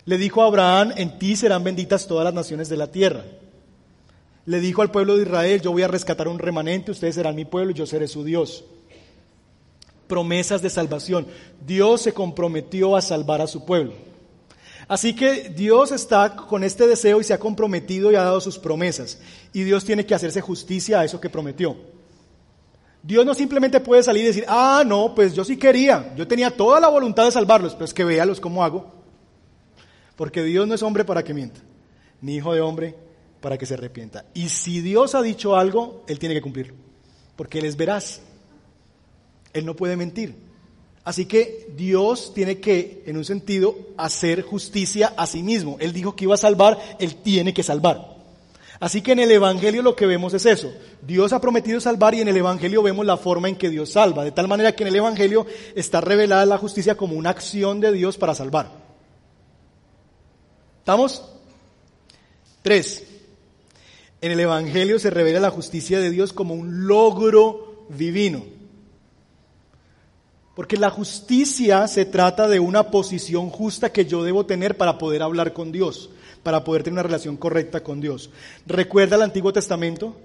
Le dijo a Abraham, en ti serán benditas todas las naciones de la tierra. Le dijo al pueblo de Israel, yo voy a rescatar un remanente, ustedes serán mi pueblo y yo seré su Dios. Promesas de salvación. Dios se comprometió a salvar a su pueblo. Así que Dios está con este deseo y se ha comprometido y ha dado sus promesas. Y Dios tiene que hacerse justicia a eso que prometió. Dios no simplemente puede salir y decir, ah, no, pues yo sí quería, yo tenía toda la voluntad de salvarlos, pero es que véalos cómo hago. Porque Dios no es hombre para que mienta, ni hijo de hombre para que se arrepienta. Y si Dios ha dicho algo, Él tiene que cumplirlo, porque Él es veraz. Él no puede mentir. Así que Dios tiene que, en un sentido, hacer justicia a sí mismo. Él dijo que iba a salvar, Él tiene que salvar. Así que en el Evangelio lo que vemos es eso. Dios ha prometido salvar y en el Evangelio vemos la forma en que Dios salva. De tal manera que en el Evangelio está revelada la justicia como una acción de Dios para salvar. ¿Estamos? Tres. En el Evangelio se revela la justicia de Dios como un logro divino. Porque la justicia se trata de una posición justa que yo debo tener para poder hablar con Dios, para poder tener una relación correcta con Dios. ¿Recuerda el Antiguo Testamento?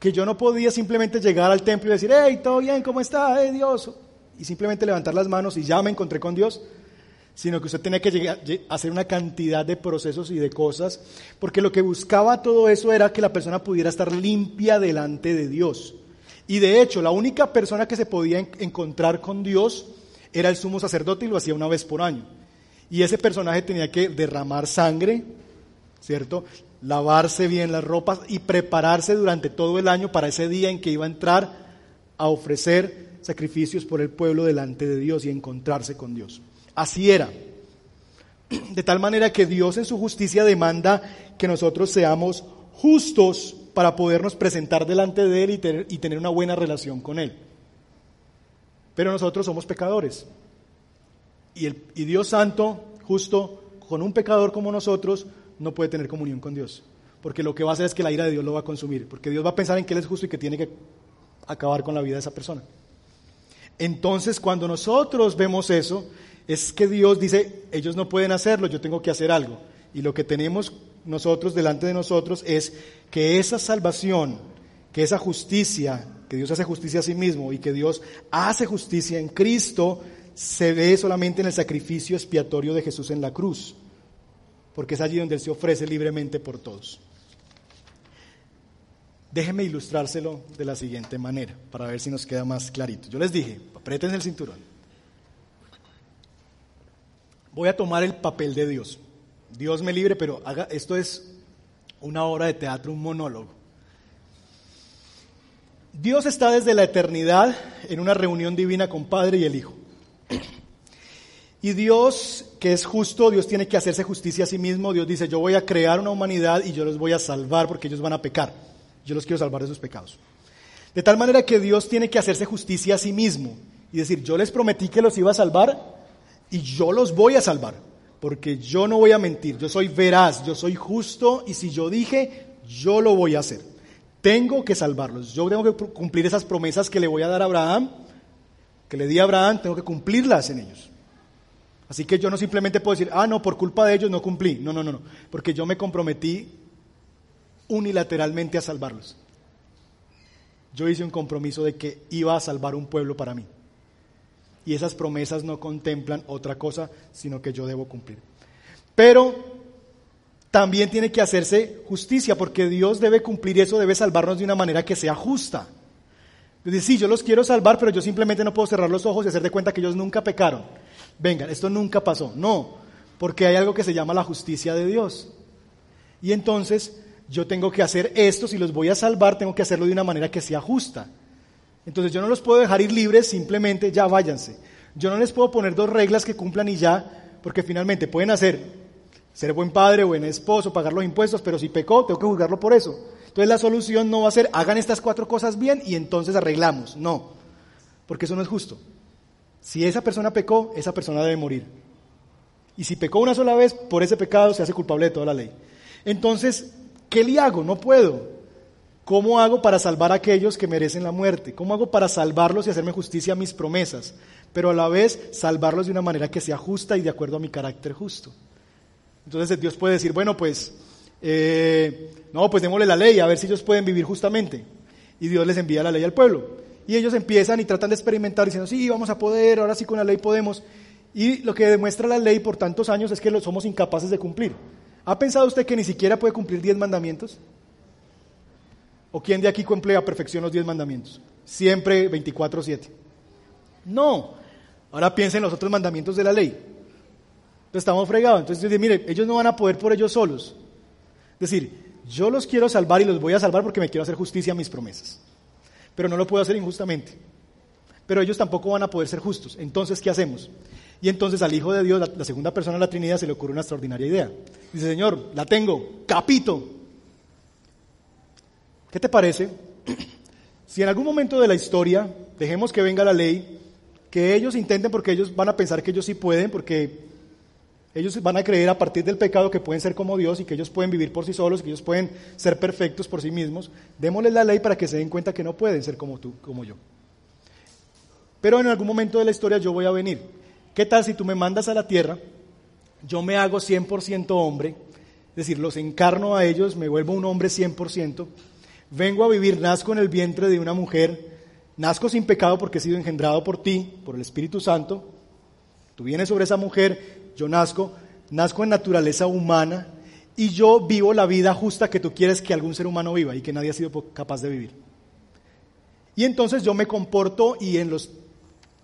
Que yo no podía simplemente llegar al templo y decir, hey, todo bien, ¿cómo está? Hey, Dios. Y simplemente levantar las manos y ya me encontré con Dios sino que usted tenía que llegar, hacer una cantidad de procesos y de cosas, porque lo que buscaba todo eso era que la persona pudiera estar limpia delante de Dios. Y de hecho, la única persona que se podía encontrar con Dios era el sumo sacerdote y lo hacía una vez por año. Y ese personaje tenía que derramar sangre, ¿cierto? Lavarse bien las ropas y prepararse durante todo el año para ese día en que iba a entrar a ofrecer sacrificios por el pueblo delante de Dios y encontrarse con Dios. Así era. De tal manera que Dios en su justicia demanda que nosotros seamos justos para podernos presentar delante de Él y tener, una buena relación con Él. Pero nosotros somos pecadores. Y, y Dios Santo, justo, con un pecador como nosotros, no puede tener comunión con Dios. Porque lo que va a hacer es que la ira de Dios lo va a consumir. Porque Dios va a pensar en que Él es justo y que tiene que acabar con la vida de esa persona. Entonces, cuando nosotros vemos eso, es que Dios dice, ellos no pueden hacerlo, yo tengo que hacer algo. Y lo que tenemos nosotros delante de nosotros es que esa salvación que esa justicia, que Dios hace justicia a sí mismo y que Dios hace justicia en Cristo, se ve solamente en el sacrificio expiatorio de Jesús en la cruz, porque es allí donde Él se ofrece libremente por todos. Déjenme ilustrárselo de la siguiente manera, para ver si nos queda más clarito. Yo les dije, aprieten el cinturón. Voy a tomar el papel de Dios. Dios me libre, pero haga, esto es una obra de teatro, un monólogo. Dios está desde la eternidad en una reunión divina con Padre y el Hijo. Y Dios, que es justo, Dios tiene que hacerse justicia a sí mismo. Dios dice, yo voy a crear una humanidad y yo los voy a salvar porque ellos van a pecar. Yo los quiero salvar de sus pecados. De tal manera que Dios tiene que hacerse justicia a sí mismo y decir, yo les prometí que los iba a salvar y yo los voy a salvar. Porque yo no voy a mentir, yo soy veraz, yo soy justo y si yo dije, yo lo voy a hacer. Tengo que salvarlos. Yo tengo que cumplir esas promesas que le voy a dar a Abraham, que le di a Abraham, tengo que cumplirlas en ellos. Así que yo no simplemente puedo decir, ah, no, por culpa de ellos no cumplí. No, no, no, no. Porque yo me comprometí unilateralmente a salvarlos. Yo hice un compromiso de que iba a salvar un pueblo para mí. Y esas promesas no contemplan otra cosa, sino que yo debo cumplir. Pero también tiene que hacerse justicia, porque Dios debe cumplir eso, debe salvarnos de una manera que sea justa. Decir, sí, yo los quiero salvar, pero yo simplemente no puedo cerrar los ojos y hacer de cuenta que ellos nunca pecaron. Vengan, esto nunca pasó. No, porque hay algo que se llama la justicia de Dios. Y entonces yo tengo que hacer esto, si los voy a salvar, tengo que hacerlo de una manera que sea justa. Entonces yo no los puedo dejar ir libres, simplemente ya váyanse. Yo no les puedo poner dos reglas que cumplan y ya, porque finalmente pueden hacer ser buen padre, buen esposo, pagar los impuestos, pero si pecó, tengo que juzgarlo por eso. Entonces la solución no va a ser, hagan estas cuatro cosas bien y entonces arreglamos. No, porque eso no es justo. Si esa persona pecó, esa persona debe morir. Y si pecó una sola vez, por ese pecado se hace culpable de toda la ley. Entonces, ¿qué le hago? No puedo. ¿Cómo hago para salvar a aquellos que merecen la muerte? ¿Cómo hago para salvarlos y hacerme justicia a mis promesas? Pero a la vez salvarlos de una manera que sea justa y de acuerdo a mi carácter justo. Entonces Dios puede decir, bueno, pues, eh, no, pues démosle la ley, a ver si ellos pueden vivir justamente. Y Dios les envía la ley al pueblo. Y ellos empiezan y tratan de experimentar diciendo, sí, vamos a poder, ahora sí con la ley podemos. Y lo que demuestra la ley por tantos años es que lo somos incapaces de cumplir. ¿Ha pensado usted que ni siquiera puede cumplir diez mandamientos? ¿O quién de aquí cumple a perfección los diez mandamientos? Siempre 24-7. No. Ahora piensen en los otros mandamientos de la ley estamos fregados. Entonces mire, ellos no van a poder por ellos solos. Es decir, yo los quiero salvar y los voy a salvar porque me quiero hacer justicia a mis promesas. Pero no lo puedo hacer injustamente. Pero ellos tampoco van a poder ser justos. Entonces, ¿qué hacemos? Y entonces al Hijo de Dios, la segunda persona de la Trinidad, se le ocurre una extraordinaria idea. Dice, Señor, la tengo, capito. ¿Qué te parece? Si en algún momento de la historia dejemos que venga la ley, que ellos intenten porque ellos van a pensar que ellos sí pueden, porque ellos van a creer a partir del pecado que pueden ser como Dios y que ellos pueden vivir por sí solos, que ellos pueden ser perfectos por sí mismos. Démosles la ley para que se den cuenta que no pueden ser como tú, como yo. Pero en algún momento de la historia yo voy a venir. ¿Qué tal si tú me mandas a la tierra? Yo me hago 100% hombre, es decir, los encarno a ellos, me vuelvo un hombre 100%, vengo a vivir, nazco en el vientre de una mujer, nazco sin pecado porque he sido engendrado por ti, por el Espíritu Santo, tú vienes sobre esa mujer, yo nazco, nazco en naturaleza humana y yo vivo la vida justa que tú quieres que algún ser humano viva y que nadie ha sido capaz de vivir. Y entonces yo me comporto y en los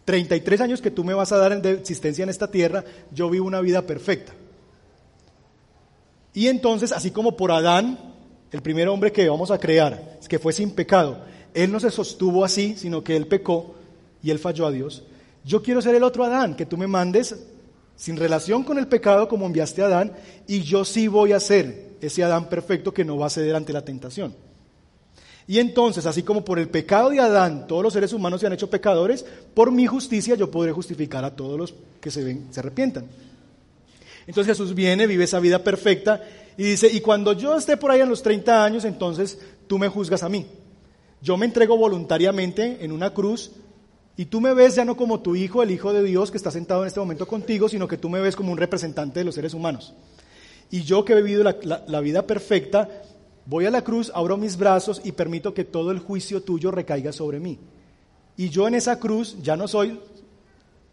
33 años que tú me vas a dar de existencia en esta tierra, yo vivo una vida perfecta. Y entonces, así como por Adán, el primer hombre que vamos a crear, que fue sin pecado, él no se sostuvo así, sino que él pecó y él falló a Dios. Yo quiero ser el otro Adán, que tú me mandes sin relación con el pecado como enviaste a Adán, y yo sí voy a ser ese Adán perfecto que no va a ceder ante la tentación. Y entonces, así como por el pecado de Adán todos los seres humanos se han hecho pecadores, por mi justicia yo podré justificar a todos los que se, ven, se arrepientan. Entonces Jesús viene, vive esa vida perfecta y dice, y cuando yo esté por ahí en los 30 años, entonces tú me juzgas a mí. Yo me entrego voluntariamente en una cruz y tú me ves ya no como tu hijo, el hijo de Dios que está sentado en este momento contigo, sino que tú me ves como un representante de los seres humanos. Y yo que he vivido la, vida perfecta, Voy a la cruz, abro mis brazos y permito que todo el juicio tuyo recaiga sobre mí. Y yo en esa cruz ya no soy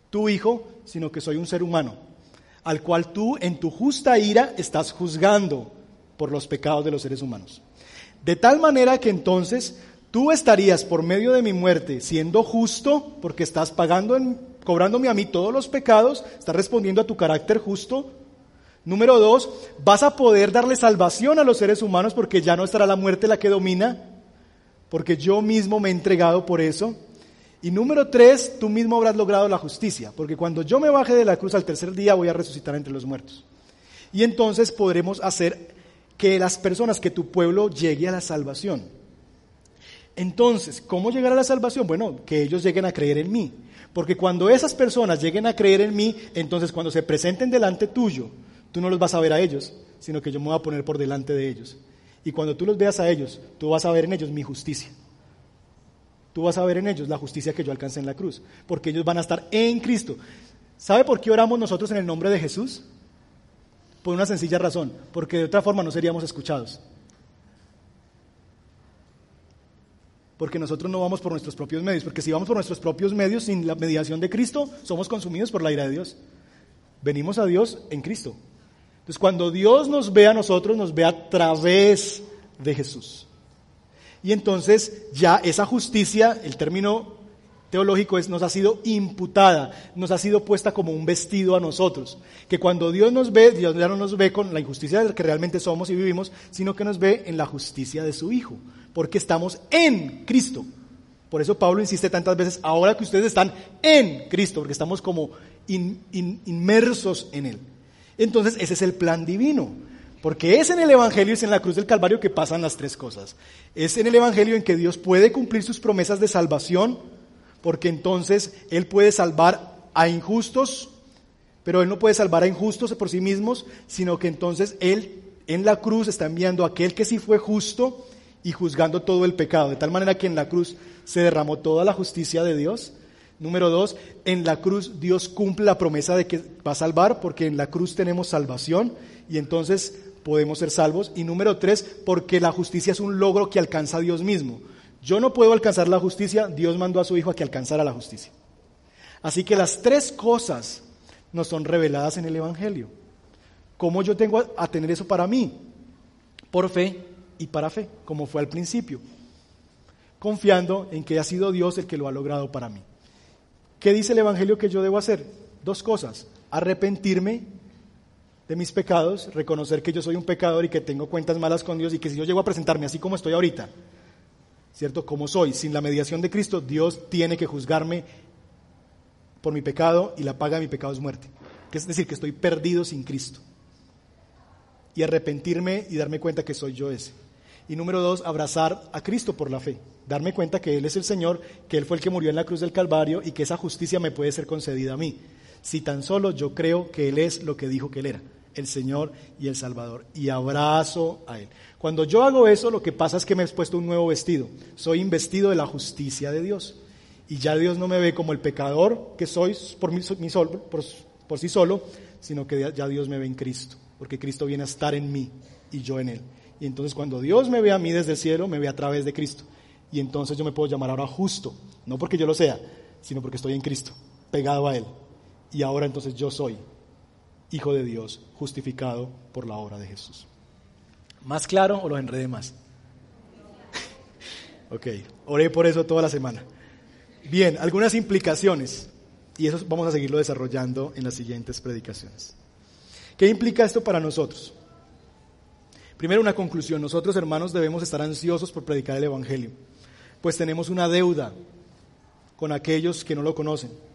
tu hijo, sino que soy un ser humano, al cual tú en tu justa ira estás juzgando por los pecados de los seres humanos. De tal manera que entonces tú estarías por medio de mi muerte siendo justo porque estás pagando, en, cobrándome a mí todos los pecados, estás respondiendo a tu carácter justo. Número dos, vas a poder darle salvación a los seres humanos porque ya no estará la muerte la que domina, porque yo mismo me he entregado por eso. Y número tres, tú mismo habrás logrado la justicia, porque cuando yo me baje de la cruz al tercer día voy a resucitar entre los muertos. Y entonces podremos hacer que las personas, que tu pueblo llegue a la salvación. Entonces, ¿cómo llegar a la salvación? Bueno, que ellos lleguen a creer en mí. Porque cuando esas personas lleguen a creer en mí, entonces cuando se presenten delante tuyo, tú no los vas a ver a ellos, sino que yo me voy a poner por delante de ellos. Y cuando tú los veas a ellos, tú vas a ver en ellos mi justicia. Tú vas a ver en ellos la justicia que yo alcancé en la cruz, porque ellos van a estar en Cristo. ¿Sabe por qué oramos nosotros en el nombre de Jesús? Por una sencilla razón, porque de otra forma no seríamos escuchados. Porque nosotros no vamos por nuestros propios medios, porque si vamos por nuestros propios medios sin la mediación de Cristo, somos consumidos por la ira de Dios. Venimos a Dios en Cristo. Entonces, cuando Dios nos ve a nosotros, nos ve a través de Jesús. Y entonces ya esa justicia, el término teológico es, nos ha sido imputada, nos ha sido puesta como un vestido a nosotros. Que cuando Dios nos ve, Dios ya no nos ve con la injusticia de que realmente somos y vivimos, sino que nos ve en la justicia de su Hijo, porque estamos en Cristo. Por eso Pablo insiste tantas veces, ahora que ustedes están en Cristo, porque estamos como inmersos en Él. Entonces ese es el plan divino. Porque es en el Evangelio, es en la cruz del Calvario que pasan las tres cosas. Es en el Evangelio en que Dios puede cumplir sus promesas de salvación, porque entonces Él puede salvar a injustos, pero Él no puede salvar a injustos por sí mismos, sino que entonces Él en la cruz está enviando a aquel que sí fue justo y juzgando todo el pecado, de tal manera que en la cruz se derramó toda la justicia de Dios. Número dos, en la cruz Dios cumple la promesa de que va a salvar, porque en la cruz tenemos salvación y entonces podemos ser salvos. Y número tres, porque la justicia es un logro que alcanza Dios mismo. Yo no puedo alcanzar la justicia, Dios mandó a su Hijo a que alcanzara la justicia. Así que las tres cosas nos son reveladas en el Evangelio. ¿Cómo yo tengo a tener eso para mí? Por fe y para fe, como fue al principio. Confiando en que ha sido Dios el que lo ha logrado para mí. ¿Qué dice el Evangelio que yo debo hacer? Dos cosas. Arrepentirme de mis pecados, reconocer que yo soy un pecador y que tengo cuentas malas con Dios y que si yo llego a presentarme así como estoy ahorita, ¿cierto? Como soy, sin la mediación de Cristo, Dios tiene que juzgarme por mi pecado y la paga de mi pecado es muerte. Es decir, que estoy perdido sin Cristo. Y arrepentirme y darme cuenta que soy yo ese. Y número dos, abrazar a Cristo por la fe. Darme cuenta que Él es el Señor, que Él fue el que murió en la cruz del Calvario y que esa justicia me puede ser concedida a mí. Si tan solo yo creo que Él es lo que dijo que Él era el Señor y el Salvador, y abrazo a Él. Cuando yo hago eso, lo que pasa es que me he puesto un nuevo vestido. Soy investido de la justicia de Dios. Y ya Dios no me ve como el pecador que soy por, por, sí solo, sino que ya Dios me ve en Cristo, porque Cristo viene a estar en mí y yo en Él. Y entonces cuando Dios me ve a mí desde el cielo, me ve a través de Cristo. Y entonces yo me puedo llamar ahora justo, no porque yo lo sea, sino porque estoy en Cristo, pegado a Él. Y ahora entonces yo soy Hijo de Dios, justificado por la obra de Jesús. ¿Más claro o lo enredé más? ok, oré por eso toda la semana. Bien, algunas implicaciones, y eso vamos a seguirlo desarrollando en las siguientes predicaciones. ¿Qué implica esto para nosotros? Primero, una conclusión. Nosotros, hermanos, debemos estar ansiosos por predicar el Evangelio, pues tenemos una deuda con aquellos que no lo conocen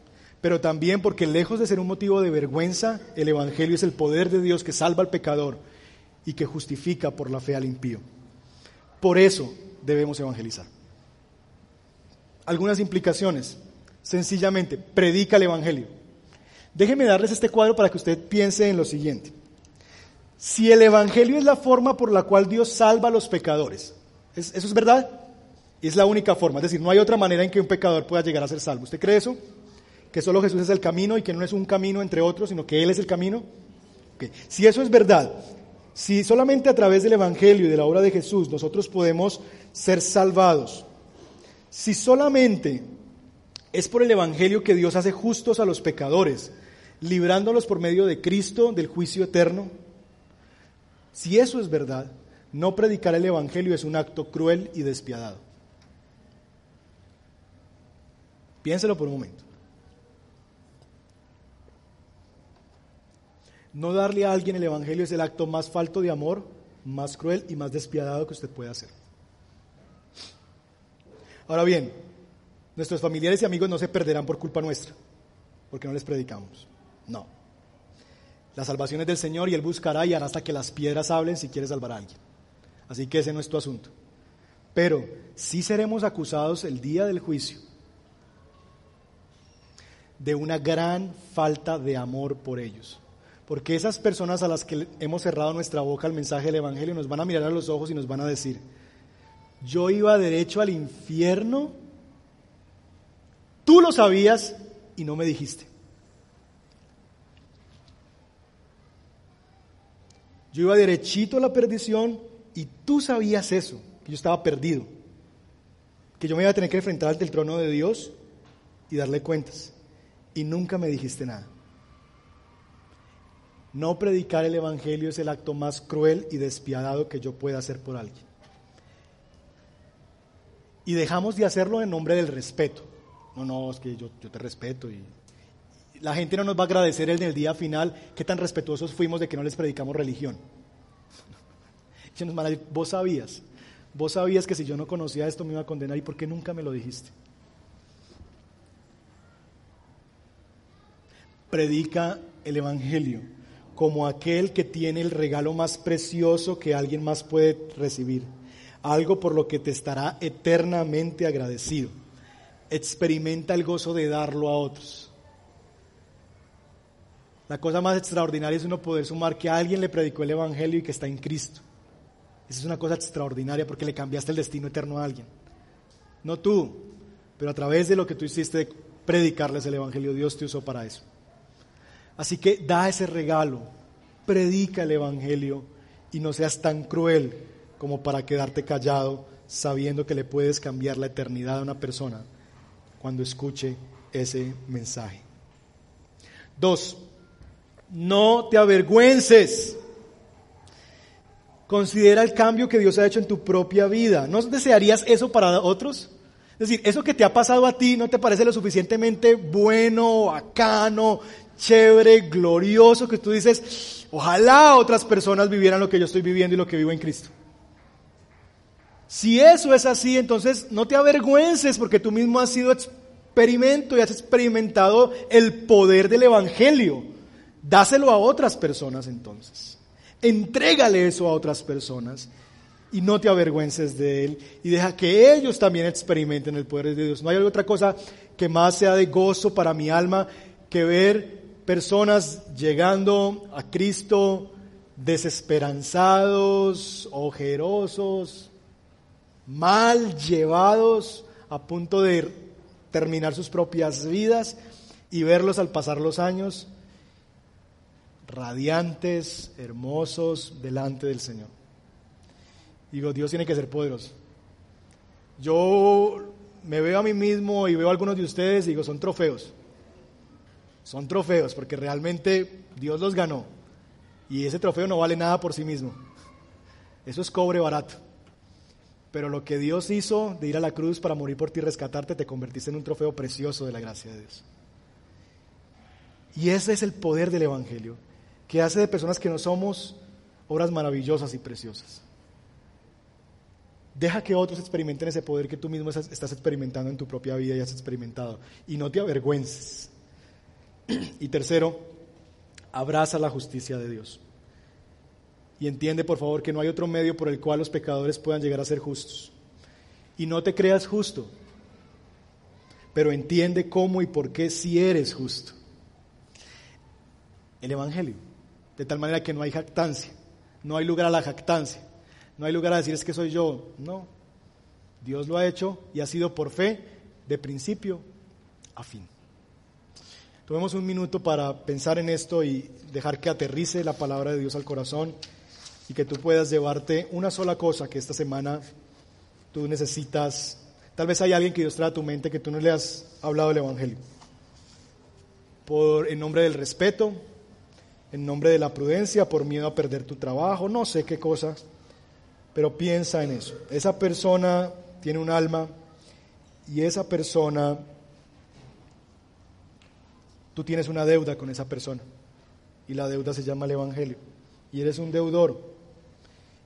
pero también porque lejos de ser un motivo de vergüenza, el Evangelio es el poder de Dios que salva al pecador y que justifica por la fe al impío. Por eso debemos evangelizar. Algunas implicaciones. Sencillamente, predica el Evangelio. Déjenme darles este cuadro para que usted piense en lo siguiente. Si el Evangelio es la forma por la cual Dios salva a los pecadores, ¿eso es verdad? Es la única forma, es decir, no hay otra manera en que un pecador pueda llegar a ser salvo. ¿Usted cree eso? Que solo Jesús es el camino y que no es un camino entre otros, sino que Él es el camino. Si eso es verdad, Si solamente a través del Evangelio y de la obra de Jesús nosotros podemos ser salvados, si solamente es por el Evangelio que Dios hace justos a los pecadores, librándolos por medio de Cristo del juicio eterno, si eso es verdad, no predicar el Evangelio es un acto cruel y despiadado. Piénselo por un momento. No darle a alguien el Evangelio es el acto más falto de amor, más cruel y más despiadado que usted puede hacer. Ahora bien, nuestros familiares y amigos no se perderán por culpa nuestra, porque no les predicamos. No. La salvación es del Señor y Él buscará y hará hasta que las piedras hablen si quiere salvar a alguien. Así que ese no es tu asunto. Pero sí seremos acusados el día del juicio de una gran falta de amor por ellos. Porque esas personas a las que hemos cerrado nuestra boca al mensaje del Evangelio nos van a mirar a los ojos y nos van a decir, yo iba derecho al infierno, tú lo sabías y no me dijiste. Yo iba derechito a la perdición y tú sabías eso, que yo estaba perdido, que yo me iba a tener que enfrentar ante el trono de Dios y darle cuentas. Y nunca me dijiste nada. No predicar el Evangelio es el acto más cruel y despiadado que yo pueda hacer por alguien. Y dejamos de hacerlo en nombre del respeto. No, no, es que yo, te respeto y la gente no nos va a agradecer en el día final qué tan respetuosos fuimos de que no les predicamos religión. vos sabías, vos sabías que si yo no conocía esto me iba a condenar y por qué nunca me lo dijiste. Predica el Evangelio como aquel que tiene el regalo más precioso que alguien más puede recibir, algo por lo que te estará eternamente agradecido. Experimenta el gozo de darlo a otros. La cosa más extraordinaria es uno poder sumar que alguien le predicó el Evangelio y que está en Cristo. Esa es una cosa extraordinaria porque le cambiaste el destino eterno a alguien. No tú, pero a través de lo que tú hiciste de predicarles el Evangelio, Dios te usó para eso. Así que da ese regalo, predica el Evangelio y no seas tan cruel como para quedarte callado sabiendo que le puedes cambiar la eternidad a una persona cuando escuche ese mensaje. Dos, no te avergüences. Considera el cambio que Dios ha hecho en tu propia vida. ¿No desearías eso para otros? Es decir, eso que te ha pasado a ti no te parece lo suficientemente bueno, bacano, chévere, glorioso, que tú dices, ojalá otras personas vivieran lo que yo estoy viviendo y lo que vivo en Cristo. Si eso es así, entonces no te avergüences porque tú mismo has sido experimento y has experimentado el poder del Evangelio. Dáselo a otras personas entonces. Entrégale eso a otras personas y no te avergüences de él y deja que ellos también experimenten el poder de Dios. No hay otra cosa que más sea de gozo para mi alma que ver personas llegando a Cristo desesperanzados, ojerosos, mal llevados, a punto de terminar sus propias vidas y verlos al pasar los años radiantes, hermosos delante del Señor. Digo, Dios tiene que ser poderoso. Yo me veo a mí mismo y veo a algunos de ustedes y digo, son trofeos. Son trofeos porque realmente Dios los ganó. Y ese trofeo no vale nada por sí mismo. Eso es cobre barato. Pero lo que Dios hizo de ir a la cruz para morir por ti y rescatarte, te convertiste en un trofeo precioso de la gracia de Dios. Y ese es el poder del Evangelio, que hace de personas que no somos obras maravillosas y preciosas. Deja que otros experimenten ese poder que tú mismo estás experimentando en tu propia vida y has experimentado. Y no te avergüences. Y tercero, abraza la justicia de Dios. Y entiende, por favor, que no hay otro medio por el cual los pecadores puedan llegar a ser justos. Y no te creas justo, pero entiende cómo y por qué si eres justo. El Evangelio, de tal manera que no hay jactancia, no hay lugar a la jactancia, no hay lugar a decir es que soy yo, no. Dios lo ha hecho y ha sido por fe de principio a fin. Tomemos un minuto para pensar en esto y dejar que aterrice la palabra de Dios al corazón y que tú puedas llevarte una sola cosa que esta semana tú necesitas. Tal vez hay alguien que Dios trae a tu mente que tú no le has hablado del Evangelio. Por, en nombre del respeto, en nombre de la prudencia, por miedo a perder tu trabajo, no sé qué cosa, pero piensa en eso. Esa persona tiene un alma y esa persona, tú tienes una deuda con esa persona y la deuda se llama el Evangelio y eres un deudor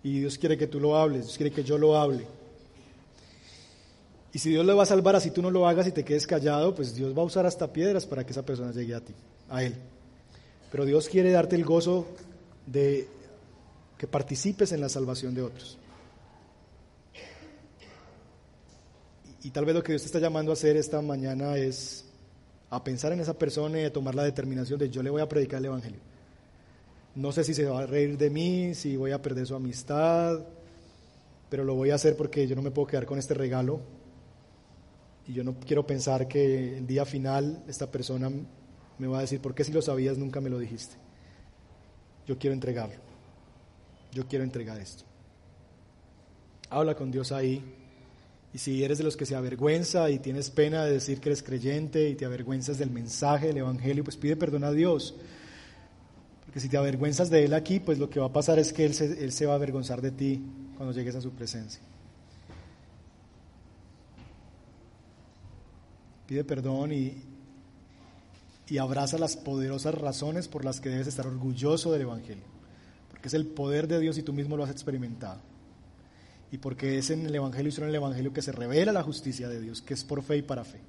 y Dios quiere que tú lo hables, Dios quiere que yo lo hable. Y si Dios le va a salvar así tú no lo hagas y te quedes callado, pues Dios va a usar hasta piedras para que esa persona llegue a ti, a Él. Pero Dios quiere darte el gozo de que participes en la salvación de otros. Y, tal vez lo que Dios te está llamando a hacer esta mañana es a pensar en esa persona y a tomar la determinación de yo le voy a predicar el Evangelio. No sé si se va a reír de mí, si voy a perder su amistad, pero lo voy a hacer porque yo no me puedo quedar con este regalo. Y yo no quiero pensar que el día final esta persona me va a decir, ¿por qué si lo sabías nunca me lo dijiste? Yo quiero entregarlo. Yo quiero entregar esto. Habla con Dios ahí. Y si eres de los que se avergüenza y tienes pena de decir que eres creyente y te avergüenzas del mensaje del Evangelio, pues pide perdón a Dios. Porque si te avergüenzas de Él aquí, pues lo que va a pasar es que Él se, él se va a avergonzar de ti cuando llegues a su presencia. Pide perdón y, y abraza las poderosas razones por las que debes estar orgulloso del Evangelio, porque es el poder de Dios y tú mismo lo has experimentado. Y porque es en el Evangelio y solo en el Evangelio que se revela la justicia de Dios, que es por fe y para fe.